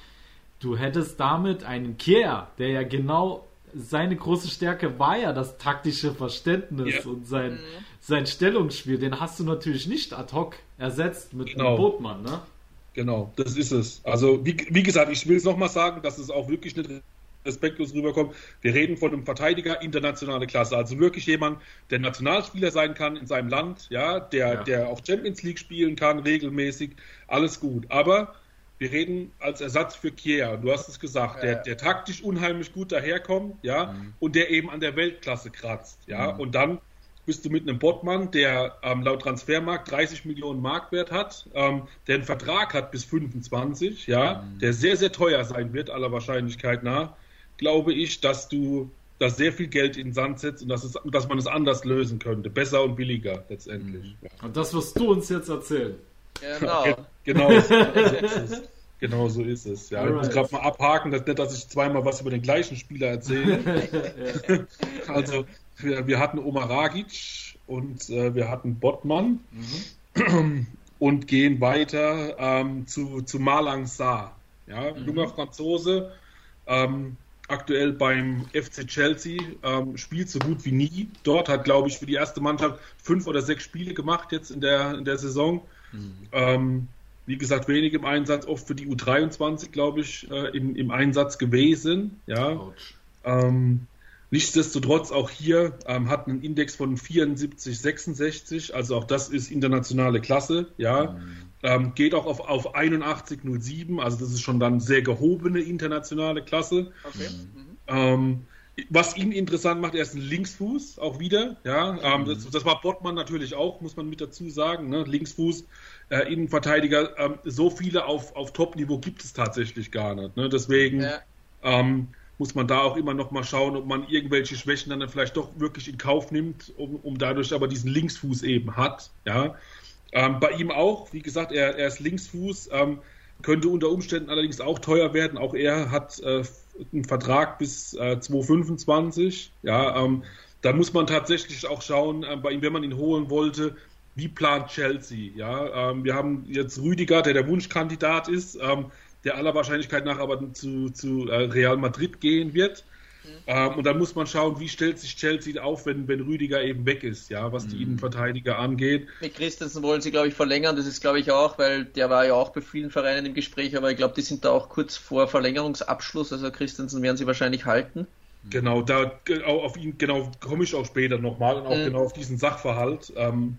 du hättest damit einen Kier, der ja genau seine große Stärke war ja das taktische Verständnis ja. und sein, mhm. sein Stellungsspiel. Den hast du natürlich nicht ad hoc ersetzt mit genau. einem Bootmann, ne? Genau, das ist es. Also, wie, wie gesagt, ich will es nochmal sagen, dass es auch wirklich nicht respektlos rüberkommt. Wir reden von einem Verteidiger internationale Klasse, also wirklich jemand, der Nationalspieler sein kann in seinem Land, ja, der, ja. der auch Champions League spielen kann, regelmäßig, alles gut. Aber wir reden als Ersatz für Kier, du hast es gesagt, der, der taktisch unheimlich gut daherkommt, ja, mhm. und der eben an der Weltklasse kratzt, ja, mhm. und dann bist du mit einem Bottmann, der ähm, laut Transfermarkt 30 Millionen Marktwert hat, ähm, der einen Vertrag hat bis 25, ja, mhm. der sehr, sehr teuer sein wird, aller Wahrscheinlichkeit nach, glaube ich, dass du da sehr viel Geld in den Sand setzt und dass, es, dass man es anders lösen könnte, besser und billiger letztendlich. Mhm. Und das wirst du uns jetzt erzählen. Genau. genau, so ist es. Genau so ist es. Ja, ich muss gerade mal abhaken, dass nicht, dass ich zweimal was über den gleichen Spieler erzähle. also, wir, wir, hatten Omar Ragic und äh, wir hatten Bottmann mhm. und gehen weiter ähm, zu, zu Malang Sarr. Ja, mhm. junger Franzose, ähm, aktuell beim FC Chelsea, ähm, spielt so gut wie nie. Dort hat, glaube ich, für die erste Mannschaft fünf oder sechs Spiele gemacht jetzt in der, in der Saison. Mhm. Ähm, wie gesagt, wenig im Einsatz, oft für die U23, glaube ich, äh, im, im Einsatz gewesen. Ja. Ähm, Nichtsdestotrotz auch hier ähm, hat einen Index von 74, 66, also auch das ist internationale Klasse, ja. Mhm. Ähm, geht auch auf, auf 81,07, also das ist schon dann sehr gehobene internationale Klasse. Okay. Mhm. Ähm, was ihn interessant macht, er ist ein Linksfuß auch wieder. Ja, ähm, das, das, war Bottmann natürlich auch, muss man mit dazu sagen. Ne? Linksfuß, äh, Innenverteidiger, ähm, so viele auf, auf Top-Niveau gibt es tatsächlich gar nicht. Ne? Deswegen ja. ähm, muss man da auch immer noch mal schauen, ob man irgendwelche Schwächen dann vielleicht doch wirklich in Kauf nimmt, um, um dadurch aber diesen Linksfuß eben hat. Ja, ähm, bei ihm auch, wie gesagt, er, er ist Linksfuß. Könnte unter Umständen allerdings auch teuer werden. Auch er hat äh, einen Vertrag bis äh, 2025. Ja, ähm, da muss man tatsächlich auch schauen, äh, bei ihm, wenn man ihn holen wollte, wie plant Chelsea? Ja, ähm, wir haben jetzt Rüdiger, der der Wunschkandidat ist, ähm, der aller Wahrscheinlichkeit nach aber zu, zu äh, Real Madrid gehen wird. Ähm, und dann muss man schauen, wie stellt sich Chelsea auf, wenn, wenn Rüdiger eben weg ist, ja, was die mhm. Innenverteidiger angeht. Mit Christensen wollen sie, glaube ich, verlängern. Das ist, glaube ich, auch, weil der war ja auch bei vielen Vereinen im Gespräch, aber ich glaube, die sind da auch kurz vor Verlängerungsabschluss. Also Christensen werden sie wahrscheinlich halten. Genau, da auf ihn, genau, komme ich auch später nochmal und auch mhm. genau auf diesen Sachverhalt. Ähm,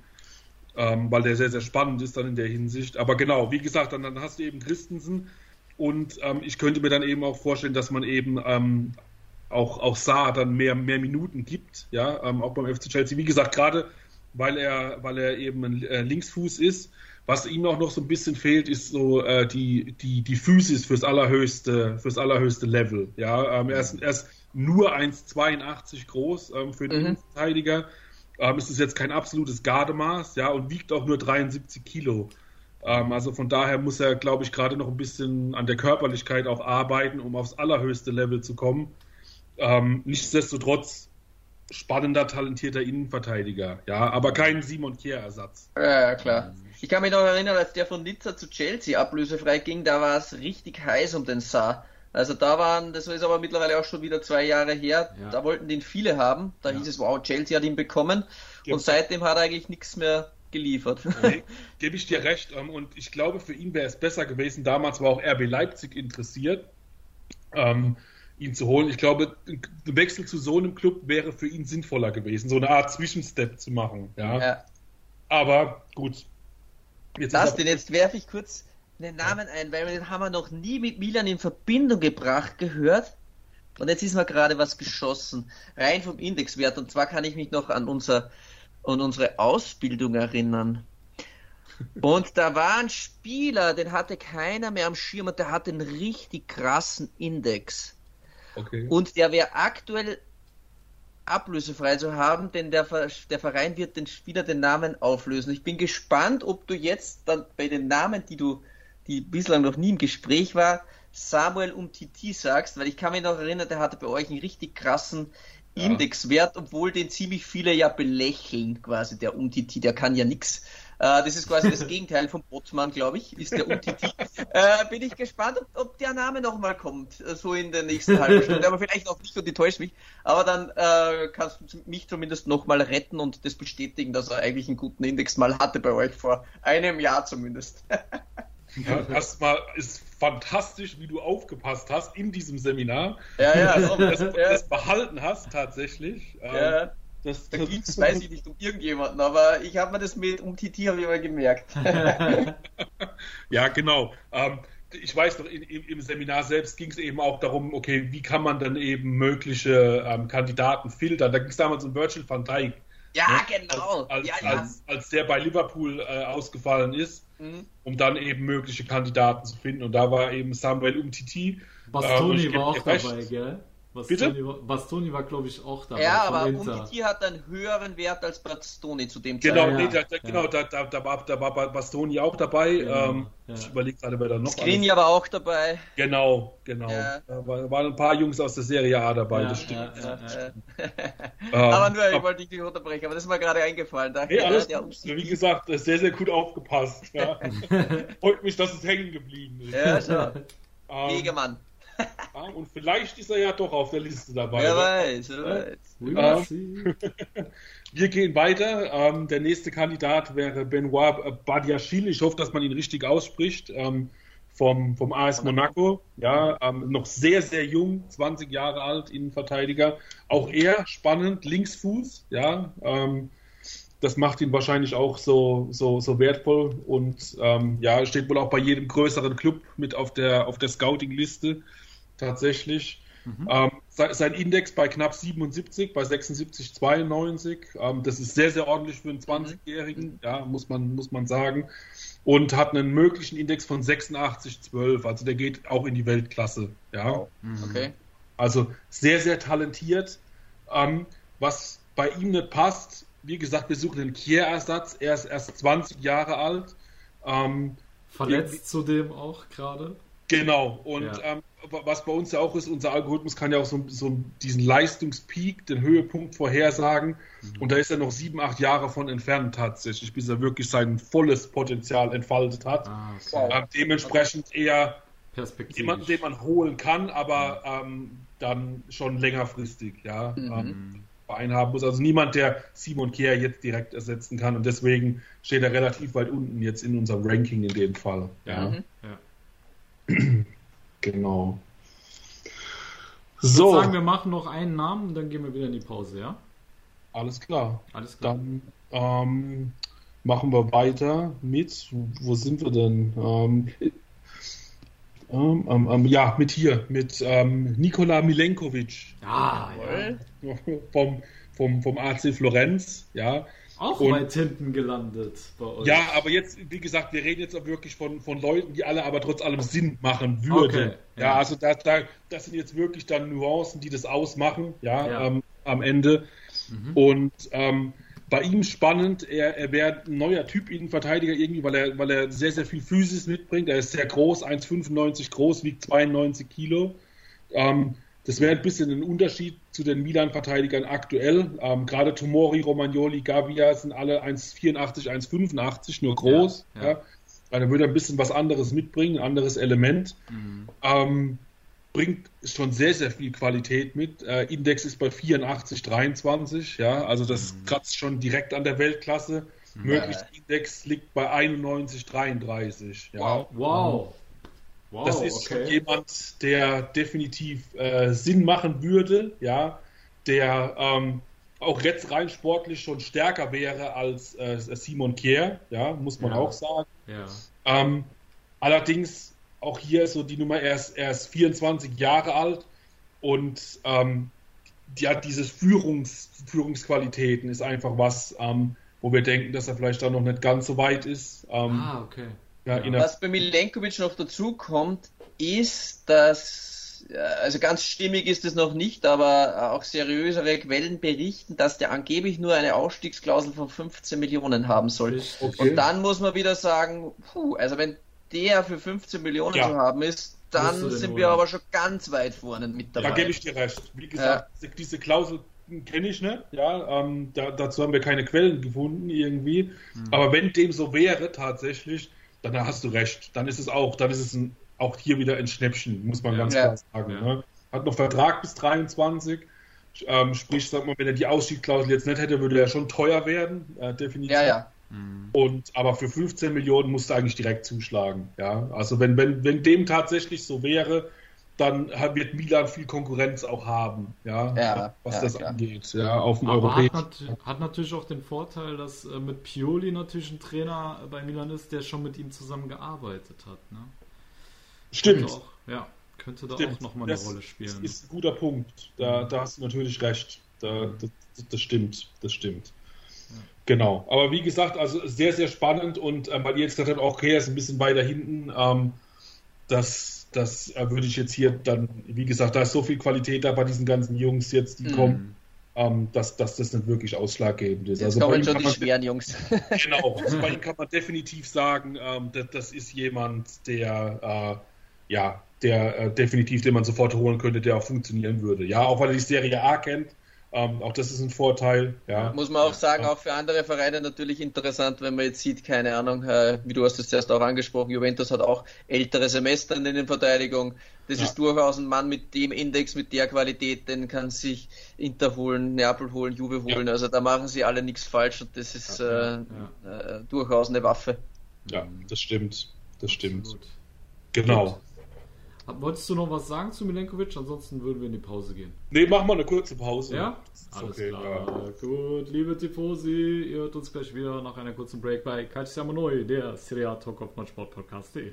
ähm, weil der sehr, sehr spannend ist dann in der Hinsicht. Aber genau, wie gesagt, dann, dann hast du eben Christensen und ähm, ich könnte mir dann eben auch vorstellen, dass man eben ähm, auch, auch Saar dann mehr, mehr Minuten gibt, ja, ähm, auch beim FC Chelsea. Wie gesagt, gerade weil er, weil er eben ein äh, Linksfuß ist. Was ihm auch noch so ein bisschen fehlt, ist so äh, die, die, die Physis fürs allerhöchste, fürs allerhöchste Level. Ja, ähm, er, ist, er ist nur 1,82 groß ähm, für den mhm. Verteidiger. Ähm, ist es jetzt kein absolutes Gardemaß, ja, und wiegt auch nur 73 Kilo. Ähm, also von daher muss er, glaube ich, gerade noch ein bisschen an der Körperlichkeit auch arbeiten, um aufs allerhöchste Level zu kommen. Ähm, nichtsdestotrotz spannender, talentierter Innenverteidiger, ja, aber kein Simon Kier-Ersatz. Ja, klar. Ich kann mich noch erinnern, als der von Nizza zu Chelsea ablösefrei ging, da war es richtig heiß um den Saar. Also da waren, das ist aber mittlerweile auch schon wieder zwei Jahre her, ja. da wollten den viele haben. Da ja. hieß es, wow, Chelsea hat ihn bekommen. Ge und seitdem hat er eigentlich nichts mehr geliefert. Nee, Gebe ich dir recht. Ähm, und ich glaube, für ihn wäre es besser gewesen. Damals war auch RB Leipzig interessiert. Ähm, ihn zu holen. Ich glaube, ein Wechsel zu so einem Club wäre für ihn sinnvoller gewesen, so eine Art Zwischenstep zu machen. Ja. ja. Aber gut. Jetzt denn, jetzt werfe ich kurz den Namen ein, weil den haben wir noch nie mit Milan in Verbindung gebracht gehört. Und jetzt ist mir gerade was geschossen, rein vom Indexwert. Und zwar kann ich mich noch an, unser, an unsere Ausbildung erinnern. Und da war ein Spieler, den hatte keiner mehr am Schirm und der hatte einen richtig krassen Index. Okay. Und der wäre aktuell ablösefrei zu haben, denn der, der Verein wird den Spieler den Namen auflösen. Ich bin gespannt, ob du jetzt dann bei den Namen, die du, die bislang noch nie im Gespräch war, Samuel Umtiti sagst, weil ich kann mich noch erinnern, der hatte bei euch einen richtig krassen ja. Indexwert, obwohl den ziemlich viele ja belächeln, quasi der Umtiti, der kann ja nichts. Äh, das ist quasi das Gegenteil von Botman, glaube ich, ist der UTT. äh, bin ich gespannt, ob, ob der Name nochmal kommt, äh, so in der nächsten halben Stunde. Aber vielleicht auch nicht und enttäuscht mich. Aber dann äh, kannst du mich zumindest nochmal retten und das bestätigen, dass er eigentlich einen guten Index mal hatte bei euch vor einem Jahr zumindest. Ja, erstmal ist fantastisch, wie du aufgepasst hast in diesem Seminar. Ja, ja, so, das, ja. das behalten hast tatsächlich. Ja. Ähm, das, da ging es, weiß ich nicht, um irgendjemanden, aber ich habe mir das mit um Titi habe ich mal gemerkt. ja, genau. Ähm, ich weiß noch, in, im Seminar selbst ging es eben auch darum, okay, wie kann man dann eben mögliche ähm, Kandidaten filtern? Da ging es damals um Virgil van Dijk. Ja, ne? genau. Als, ja, ja. Als, als, der bei Liverpool äh, ausgefallen ist, mhm. um dann eben mögliche Kandidaten zu finden. Und da war eben Samuel Umtiti. Bastoni äh, war auch dabei, gell? Bastoni, Bitte? Bastoni war, glaube ich, auch dabei. Ja, aber Umtiti hat einen höheren Wert als Bastoni zu dem genau, Zeitpunkt. Genau, nee, da, da, genau da, da, da, war, da war Bastoni auch dabei. Genau, ähm, ja. Ich überlege gerade, wer da noch Skriniar war auch dabei. Genau, genau. Ja. Da waren ein paar Jungs aus der Serie A dabei, das stimmt. aber nur, ich wollte dich nicht unterbrechen, aber das ist mir gerade eingefallen. Da, nee, alles wie gesagt, sehr, sehr gut aufgepasst. Freut mich, dass es hängen geblieben ist. Ja, schon. Ähm, Wegemann. Ja, und vielleicht ist er ja doch auf der Liste dabei. Wer weiß, wer weiß. Ähm, wir gehen weiter. Ähm, der nächste Kandidat wäre Benoit Badiachil. Ich hoffe, dass man ihn richtig ausspricht. Ähm, vom, vom AS Monaco, ja, ähm, noch sehr, sehr jung, 20 Jahre alt, Innenverteidiger. Auch er spannend, Linksfuß, ja, ähm, das macht ihn wahrscheinlich auch so, so, so wertvoll und ähm, ja, steht wohl auch bei jedem größeren Club mit auf der, auf der Scouting-Liste tatsächlich. Mhm. Ähm, sein Index bei knapp 77, bei 76,92. Ähm, das ist sehr, sehr ordentlich für einen 20-Jährigen, mhm. ja, muss man, muss man sagen. Und hat einen möglichen Index von 86,12. Also der geht auch in die Weltklasse. Ja. Mhm. Okay. Also sehr, sehr talentiert. Ähm, was bei ihm nicht passt, wie gesagt, wir suchen einen Kier-Ersatz. Er ist erst 20 Jahre alt. Ähm, Verletzt zudem auch gerade. Genau. Und ja. ähm, was bei uns ja auch ist, unser Algorithmus kann ja auch so, so diesen Leistungspeak, den Höhepunkt vorhersagen. Mhm. Und da ist er noch sieben, acht Jahre von entfernt tatsächlich, bis er wirklich sein volles Potenzial entfaltet hat. Ah, okay. ähm, dementsprechend eher jemanden, den man holen kann, aber ähm, dann schon längerfristig, ja. Mhm. Ähm, haben muss. Also niemand, der Simon Kehr jetzt direkt ersetzen kann. Und deswegen steht er relativ weit unten jetzt in unserem Ranking in dem Fall. Ja. Mhm. ja. genau. So. Ich sagen, wir machen noch einen Namen, dann gehen wir wieder in die Pause, ja? Alles klar. Alles klar. Dann ähm, machen wir weiter mit, wo sind wir denn? Ähm, ähm, ähm, ähm, ja, mit hier, mit ähm, Nikola Milenkovic. Ah, ja. vom, vom, vom AC Florenz, ja. Auch und, weit hinten gelandet bei euch. Ja, aber jetzt, wie gesagt, wir reden jetzt auch wirklich von, von Leuten, die alle aber trotz allem Sinn machen würden. Okay, ja. ja, also da, da, das sind jetzt wirklich dann Nuancen, die das ausmachen, ja, ja. Ähm, am Ende. Mhm. Und ähm, bei ihm spannend, er, er wäre ein neuer Typ Innenverteidiger irgendwie, weil er, weil er sehr, sehr viel Physis mitbringt. Er ist sehr groß, 1,95 groß, wiegt 92 Kilo. Ähm, das wäre ein bisschen ein Unterschied zu den Milan-Verteidigern aktuell. Ähm, Gerade Tomori, Romagnoli, Gavia sind alle 1,84, 1,85, nur groß. Ja, ja. ja. Also würde ein bisschen was anderes mitbringen, ein anderes Element. Mhm. Ähm, bringt schon sehr, sehr viel Qualität mit. Äh, Index ist bei 84, 23, ja, also das mhm. kratzt schon direkt an der Weltklasse. Mhm. Möglichst Index liegt bei 91, 33. Ja. Wow. wow. Wow das ist okay. schon jemand, der definitiv äh, Sinn machen würde, ja, der ähm, auch jetzt rein sportlich schon stärker wäre als äh, Simon Kier, ja, muss man ja. auch sagen. Ja. Ähm, allerdings auch hier so die Nummer, er ist, er ist 24 Jahre alt und ähm, die hat dieses Führungs, Führungsqualitäten, ist einfach was, ähm, wo wir denken, dass er vielleicht da noch nicht ganz so weit ist. Ähm, ah, okay. Ja, was bei Milenkovic noch dazu kommt, ist, dass, also ganz stimmig ist es noch nicht, aber auch seriösere Quellen berichten, dass der angeblich nur eine Ausstiegsklausel von 15 Millionen haben soll. Okay. Und dann muss man wieder sagen, puh, also wenn der für 15 Millionen ja. zu haben ist, dann sind wir aber schon ganz weit vorne mit dabei. Da gebe ich dir recht. Wie gesagt, ja. diese Klausel kenne ich nicht. Ja, ähm, da, dazu haben wir keine Quellen gefunden irgendwie. Mhm. Aber wenn dem so wäre tatsächlich, dann hast du recht. Dann ist es auch, dann ist es ein, auch hier wieder ein Schnäppchen, muss man ja. ganz klar sagen. Ne? Hat noch Vertrag bis 23. Ähm, sprich, sag mal, wenn er die Ausstiegsklausel jetzt nicht hätte, würde er schon teuer werden, äh, definitiv. Ja, ja. Mhm. Und aber für 15 Millionen musst du eigentlich direkt zuschlagen. Ja, also wenn, wenn, wenn dem tatsächlich so wäre, dann wird Milan viel Konkurrenz auch haben, ja, ja was ja, das klar. angeht, ja, auf dem europäischen. Hat, hat, natürlich auch den Vorteil, dass äh, mit Pioli natürlich ein Trainer bei Milan ist, der schon mit ihm zusammengearbeitet hat. Ne? Stimmt. Auch, ja, könnte da stimmt. auch nochmal eine Rolle spielen. Das ist ein guter Punkt. Da, da hast du natürlich recht. Da, das, das stimmt, das stimmt. Genau. Aber wie gesagt, also sehr, sehr spannend und äh, weil ihr jetzt gesagt habt, okay, er ist ein bisschen weiter hinten, ähm, das, das äh, würde ich jetzt hier dann, wie gesagt, da ist so viel Qualität da bei diesen ganzen Jungs jetzt, die mm. kommen, ähm, dass, dass das nicht wirklich ausschlaggebend ist. Jetzt also kommen schon die schweren Jungs. genau, also bei ihm kann man definitiv sagen, ähm, das, das, ist jemand, der, äh, ja, der äh, definitiv, den man sofort holen könnte, der auch funktionieren würde. Ja, auch weil er die Serie A kennt ähm, auch das ist ein Vorteil. Ja. Muss man auch sagen, auch für andere Vereine natürlich interessant, wenn man jetzt sieht, keine Ahnung, äh, wie du hast es zuerst auch angesprochen, Juventus hat auch ältere Semester in der Verteidigung. Das ja. ist durchaus ein Mann mit dem Index, mit der Qualität, den kann sich Inter holen, Neapel holen, Juve holen. Ja. Also da machen sie alle nichts falsch und das ist äh, äh, durchaus eine Waffe. Ja, das stimmt. Das stimmt. Absolut. Genau. Wolltest du noch was sagen zu Milenkovic? Ansonsten würden wir in die Pause gehen. Nee, machen wir eine kurze Pause. Ja? Alles okay, klar. ja. Gut, liebe Tifosi, ihr hört uns gleich wieder nach einer kurzen Break bei Calciamo Noi, der Serie A Talk auf meinsportpodcast.de.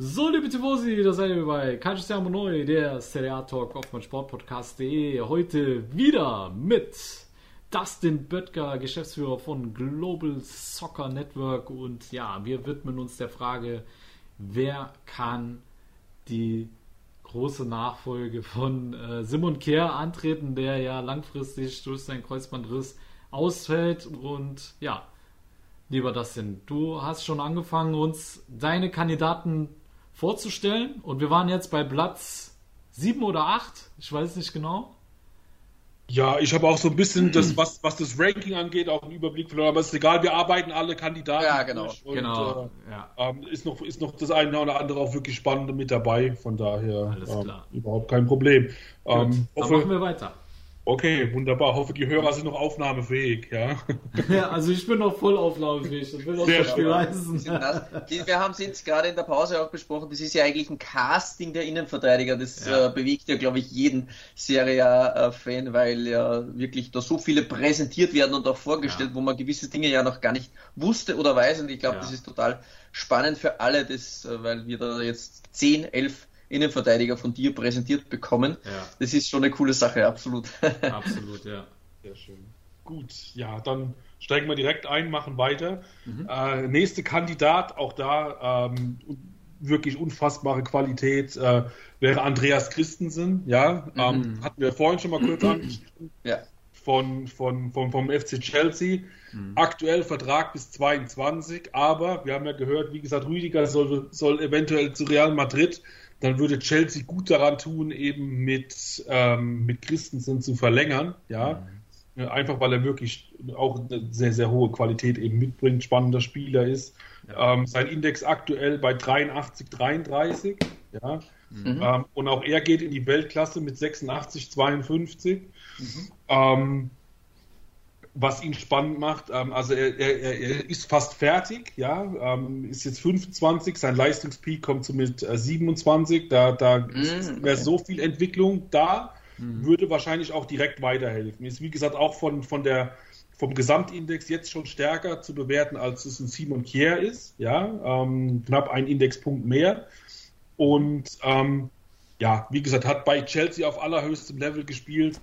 So, liebe Tifosi, da seid ihr bei Calciamo Noi, der Serie A Talk auf meinsportpodcast.de. Heute wieder mit Dustin Böttger, Geschäftsführer von Global Soccer Network. Und ja, wir widmen uns der Frage, wer kann die große Nachfolge von äh, Simon Kehr antreten, der ja langfristig durch seinen Kreuzbandriss ausfällt. Und ja, lieber Dustin, du hast schon angefangen, uns deine Kandidaten vorzustellen. Und wir waren jetzt bei Platz 7 oder 8, ich weiß nicht genau. Ja, ich habe auch so ein bisschen das, was, was das Ranking angeht, auch einen Überblick verloren, aber es ist egal, wir arbeiten alle Kandidaten. Ja, genau. Und, Genau, Äh, ja. ähm, ist, noch, ist noch das eine oder andere auch wirklich Spannende mit dabei, von daher Alles ähm, klar. überhaupt kein Problem. Gut, Ähm, dann hoffe, machen wir weiter. Okay, wunderbar. Hoffe, die Hörer sind noch aufnahmefähig, ja. Ja, also ich bin noch voll auflaufenfähig. Ich will auch Sehr das schön. leisten. Das- Wir haben es jetzt gerade in der Pause auch besprochen, das ist ja eigentlich ein Casting der Innenverteidiger. Das Ja. äh, bewegt ja, glaube ich, jeden Serie A-Fan, weil ja wirklich da so viele präsentiert werden und auch vorgestellt, Ja. wo man gewisse Dinge ja noch gar nicht wusste oder weiß. Und ich glaube, Ja. das ist total spannend für alle, das, äh, weil wir da jetzt 10, 11 Innenverteidiger von dir präsentiert bekommen. Ja. Das ist schon eine coole Sache, absolut. Absolut, ja. Sehr schön. Gut, ja, dann steigen wir direkt ein, machen weiter. Mhm. Äh, nächste Kandidat, auch da ähm, wirklich unfassbare Qualität, äh, wäre Andreas Christensen. Ja, Mhm. ähm, hatten wir vorhin schon mal kurz angeschnitten. ja. Von, von, von, vom FC Chelsea. Mhm. Aktuell Vertrag bis 22, aber wir haben ja gehört, wie gesagt, Rüdiger soll, soll eventuell zu Real Madrid. Dann würde Chelsea gut daran tun, eben mit, ähm, mit Christensen zu verlängern. Ja, Mhm. Ja, einfach weil er wirklich auch eine sehr, sehr hohe Qualität eben mitbringt, spannender Spieler ist. Ähm, sein Index aktuell bei 83, 33. Ja. Mhm. Ähm, und auch er geht in die Weltklasse mit 86, 52. Mhm. Was ihn spannend macht, ähm, also er, er, er ist fast fertig, ja, ähm, ist jetzt 25, sein Leistungspeak kommt so mit äh, 27, da, da ist Mm, mehr okay. so viel Entwicklung da, würde wahrscheinlich auch direkt weiterhelfen. Ist wie gesagt auch von, von der, vom Gesamtindex jetzt schon stärker zu bewerten, als es ein Simon Kier ist, ja, ähm, knapp ein Indexpunkt mehr. Und ähm, ja, wie gesagt, hat bei Chelsea auf allerhöchstem Level gespielt,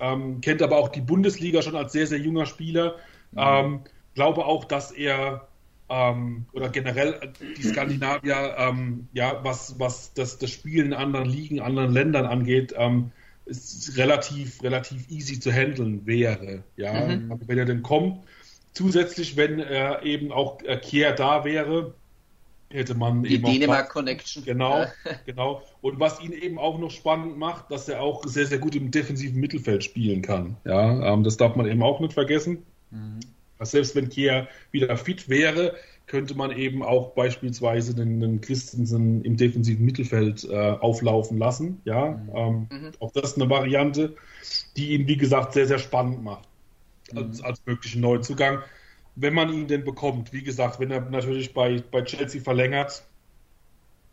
ähm, kennt aber auch die Bundesliga schon als sehr, sehr junger Spieler. Ähm, glaube auch, dass er ähm, oder generell die Skandinavier, ähm, ja, was, was das, das Spiel in anderen Ligen, anderen Ländern angeht, ähm, ist relativ, relativ easy zu handeln wäre. Ja, Mhm. Wenn er denn kommt. Zusätzlich, wenn er eben auch äh, Kier da wäre, hätte man Die eben Dänemark Connection. Genau, genau. Und was ihn eben auch noch spannend macht, dass er auch sehr, sehr gut im defensiven Mittelfeld spielen kann. Ja, ähm, das darf man eben auch nicht vergessen. Dass selbst wenn Kier wieder fit wäre, könnte man eben auch beispielsweise den, den Christensen im defensiven Mittelfeld äh, auflaufen lassen. Ja, ähm, auch das ist eine Variante, die ihn, wie gesagt, sehr, sehr spannend macht als, als möglichen Neuzugang. Wenn man ihn denn bekommt, wie gesagt, wenn er natürlich bei, bei Chelsea verlängert,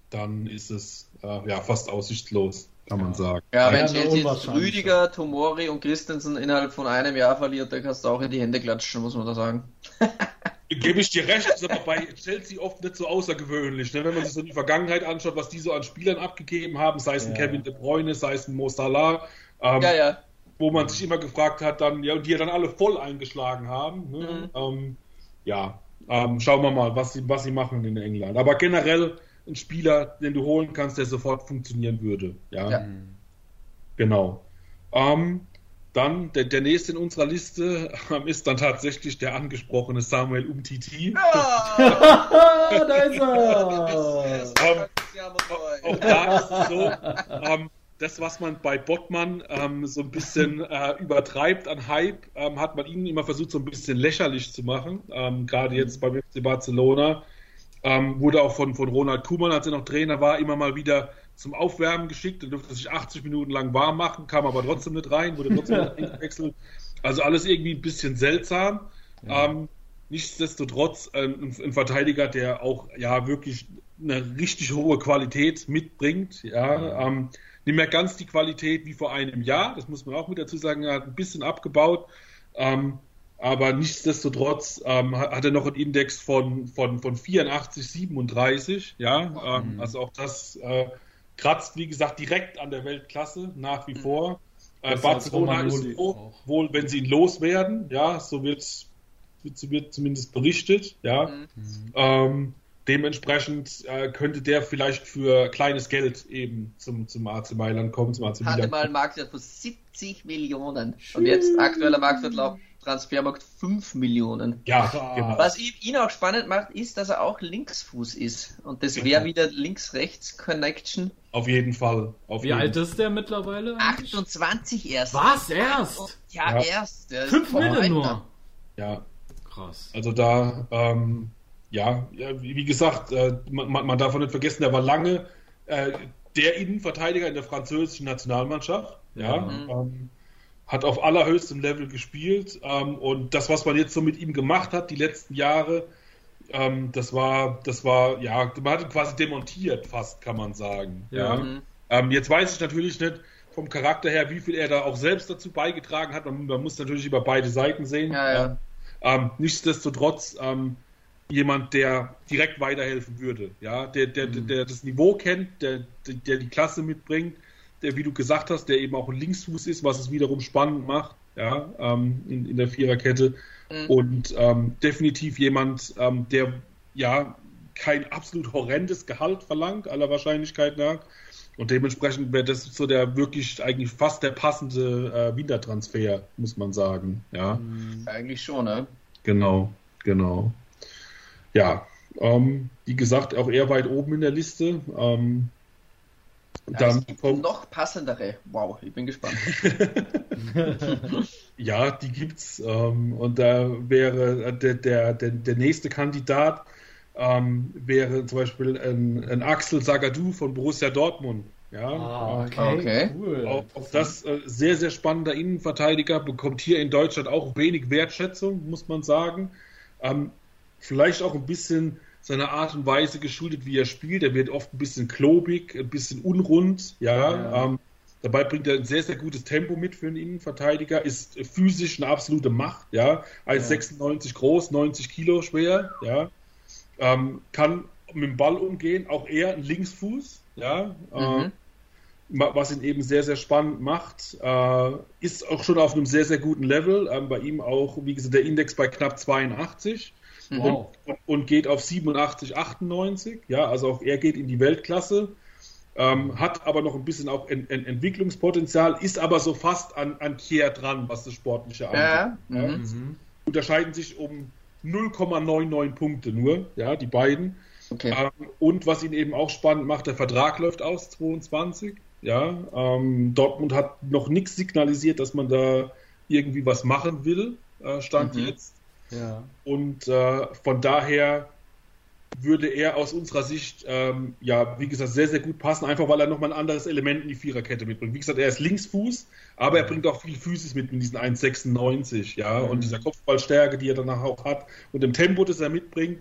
dann ist es äh, ja fast aussichtslos, kann man sagen. Ja, Ja, wenn Chelsea jetzt Rüdiger, Tomori und Christensen innerhalb von einem Jahr verliert, dann kannst du auch in die Hände klatschen, muss man da sagen. Gebe ich dir recht, ist aber bei Chelsea oft nicht so außergewöhnlich. Ne? Wenn man sich so die Vergangenheit anschaut, was die so an Spielern abgegeben haben, sei es ein Ja. Kevin De Bruyne, sei es ein Mo Salah, ähm, Ja, ja. Wo man sich immer gefragt hat, dann, ja, und die ja dann alle voll eingeschlagen haben. Ne? Ähm, ja, ähm, schauen wir mal, was sie, was sie machen in England. Aber generell ein Spieler, den du holen kannst, der sofort funktionieren würde. Ja, Ja. Mhm. genau. Ähm, dann der, der nächste in unserer Liste ähm, ist dann tatsächlich der angesprochene Samuel Umtiti. Ah, da ist er! Ähm, auch da ist es so, ähm, das, was man bei Bottmann ähm, so ein bisschen äh, übertreibt an Hype, ähm, hat man ihnen immer versucht, so ein bisschen lächerlich zu machen. Ähm, Gerade jetzt beim FC Barcelona. Ähm, wurde auch von, von Ronald Kuhmann, als er noch Trainer war, immer mal wieder zum Aufwärmen geschickt. Er durfte sich 80 Minuten lang warm machen, kam aber trotzdem nicht rein, wurde trotzdem eingewechselt. Also alles irgendwie ein bisschen seltsam. Ja. Ähm, nichtsdestotrotz äh, ein, ein, Verteidiger, der auch ja wirklich eine richtig hohe Qualität mitbringt. Ja, ähm, nicht mehr ganz die Qualität wie vor einem Jahr, das muss man auch mit dazu sagen, er hat ein bisschen abgebaut. Ähm, aber nichtsdestotrotz ähm, hat er noch einen Index von, von, von 84, 37. Ja, ähm, mhm. also auch das äh, kratzt, wie gesagt, direkt an der Weltklasse nach wie vor. Äh, Barcelona ist so, wohl, wenn sie ihn loswerden, ja, so wird, wird zumindest berichtet, ja. Mhm. Dementsprechend äh, könnte der vielleicht für kleines Geld eben zum, zum AC Mailand kommen, zum AC Hatte mal einen Marktwert von 70 Millionen. Und jetzt aktueller Marktwert laut Transfermarkt 5 Millionen. Ja, genau. Was ihn auch spannend macht, ist, dass er auch Linksfuß ist. Und das wäre genau. wieder Links-Rechts-Connection. Auf jeden Fall. Auf Wie jeden alt ist der mittlerweile? Eigentlich? 28 erst. Was? Erst? Ja, ja. erst. 5 Millionen nur. Ja. Krass. Also da, ähm, ja, wie gesagt, äh, man, man, darf auch nicht vergessen, der war lange äh, der Innenverteidiger in der französischen Nationalmannschaft. Ja. Mhm. Ähm, hat auf allerhöchstem Level gespielt ähm, und das, was man jetzt so mit ihm gemacht hat, die letzten Jahre, ähm, das war, das war, ja, man hat ihn quasi demontiert, fast kann man sagen. Ja. ja. Mhm. Ähm, jetzt weiß ich natürlich nicht vom Charakter her, wie viel er da auch selbst dazu beigetragen hat. Man, man muss natürlich über beide Seiten sehen. Ja, ja. Ähm, nichtsdestotrotz ähm, jemand, der direkt weiterhelfen würde, ja, der, der, mhm. der das Niveau kennt, der, der die Klasse mitbringt der, wie du gesagt hast, der eben auch ein Linksfuß ist, was es wiederum spannend macht, ja, ähm, in, in der Viererkette. Mhm. Und ähm, definitiv jemand, ähm, der ja kein absolut horrendes Gehalt verlangt, aller Wahrscheinlichkeit nach. Und dementsprechend wäre das so der wirklich eigentlich fast der passende äh, Wintertransfer, muss man sagen. Ja. Mhm. Eigentlich schon, ne? Genau, genau. Ja, ähm, wie gesagt, auch eher weit oben in der Liste. Ähm, dann kommt noch passendere. Wow, ich bin gespannt. ja, die gibt's. Ähm, und da wäre der, der, der, der nächste Kandidat ähm, wäre zum Beispiel ein, ein Axel Sagadou von Borussia Dortmund. Ja, ah, okay, okay. cool. Auch, auch das äh, sehr, sehr spannender Innenverteidiger bekommt hier in Deutschland auch wenig Wertschätzung, muss man sagen. Ähm, vielleicht auch ein bisschen seiner Art und Weise geschuldet, wie er spielt. Er wird oft ein bisschen klobig, ein bisschen unrund, ja. ja. Ähm, dabei bringt er ein sehr, sehr gutes Tempo mit für einen Innenverteidiger, ist physisch eine absolute Macht, ja. 1,96 ja. groß, 90 Kilo schwer, ja. Ähm, kann mit dem Ball umgehen, auch eher ein Linksfuß, ja. Mhm. Äh, was ihn eben sehr, sehr spannend macht. Äh, ist auch schon auf einem sehr, sehr guten Level. Ähm, bei ihm auch, wie gesagt, der Index bei knapp 82 wow. und, und, geht auf 87, 98. Ja, also auch er geht in die Weltklasse. Ähm, hat aber noch ein bisschen auch en, en Entwicklungspotenzial, ist aber so fast an, an Kehr dran, was das Sportliche angeht. Ja. Ja. Mhm. Unterscheiden sich um 0,99 Punkte nur, ja, die beiden. Okay. Ähm, und was ihn eben auch spannend macht, der Vertrag läuft aus 22. Ja, ähm, Dortmund hat noch nichts signalisiert, dass man da irgendwie was machen will, äh, stand mhm. jetzt. Ja. Und äh, von daher würde er aus unserer Sicht, ähm, ja, wie gesagt, sehr, sehr gut passen, einfach weil er nochmal ein anderes Element in die Viererkette mitbringt. Wie gesagt, er ist Linksfuß, aber er bringt auch viel Physis mit in diesen 1,96, ja, mhm. und dieser Kopfballstärke, die er danach auch hat und dem Tempo, das er mitbringt.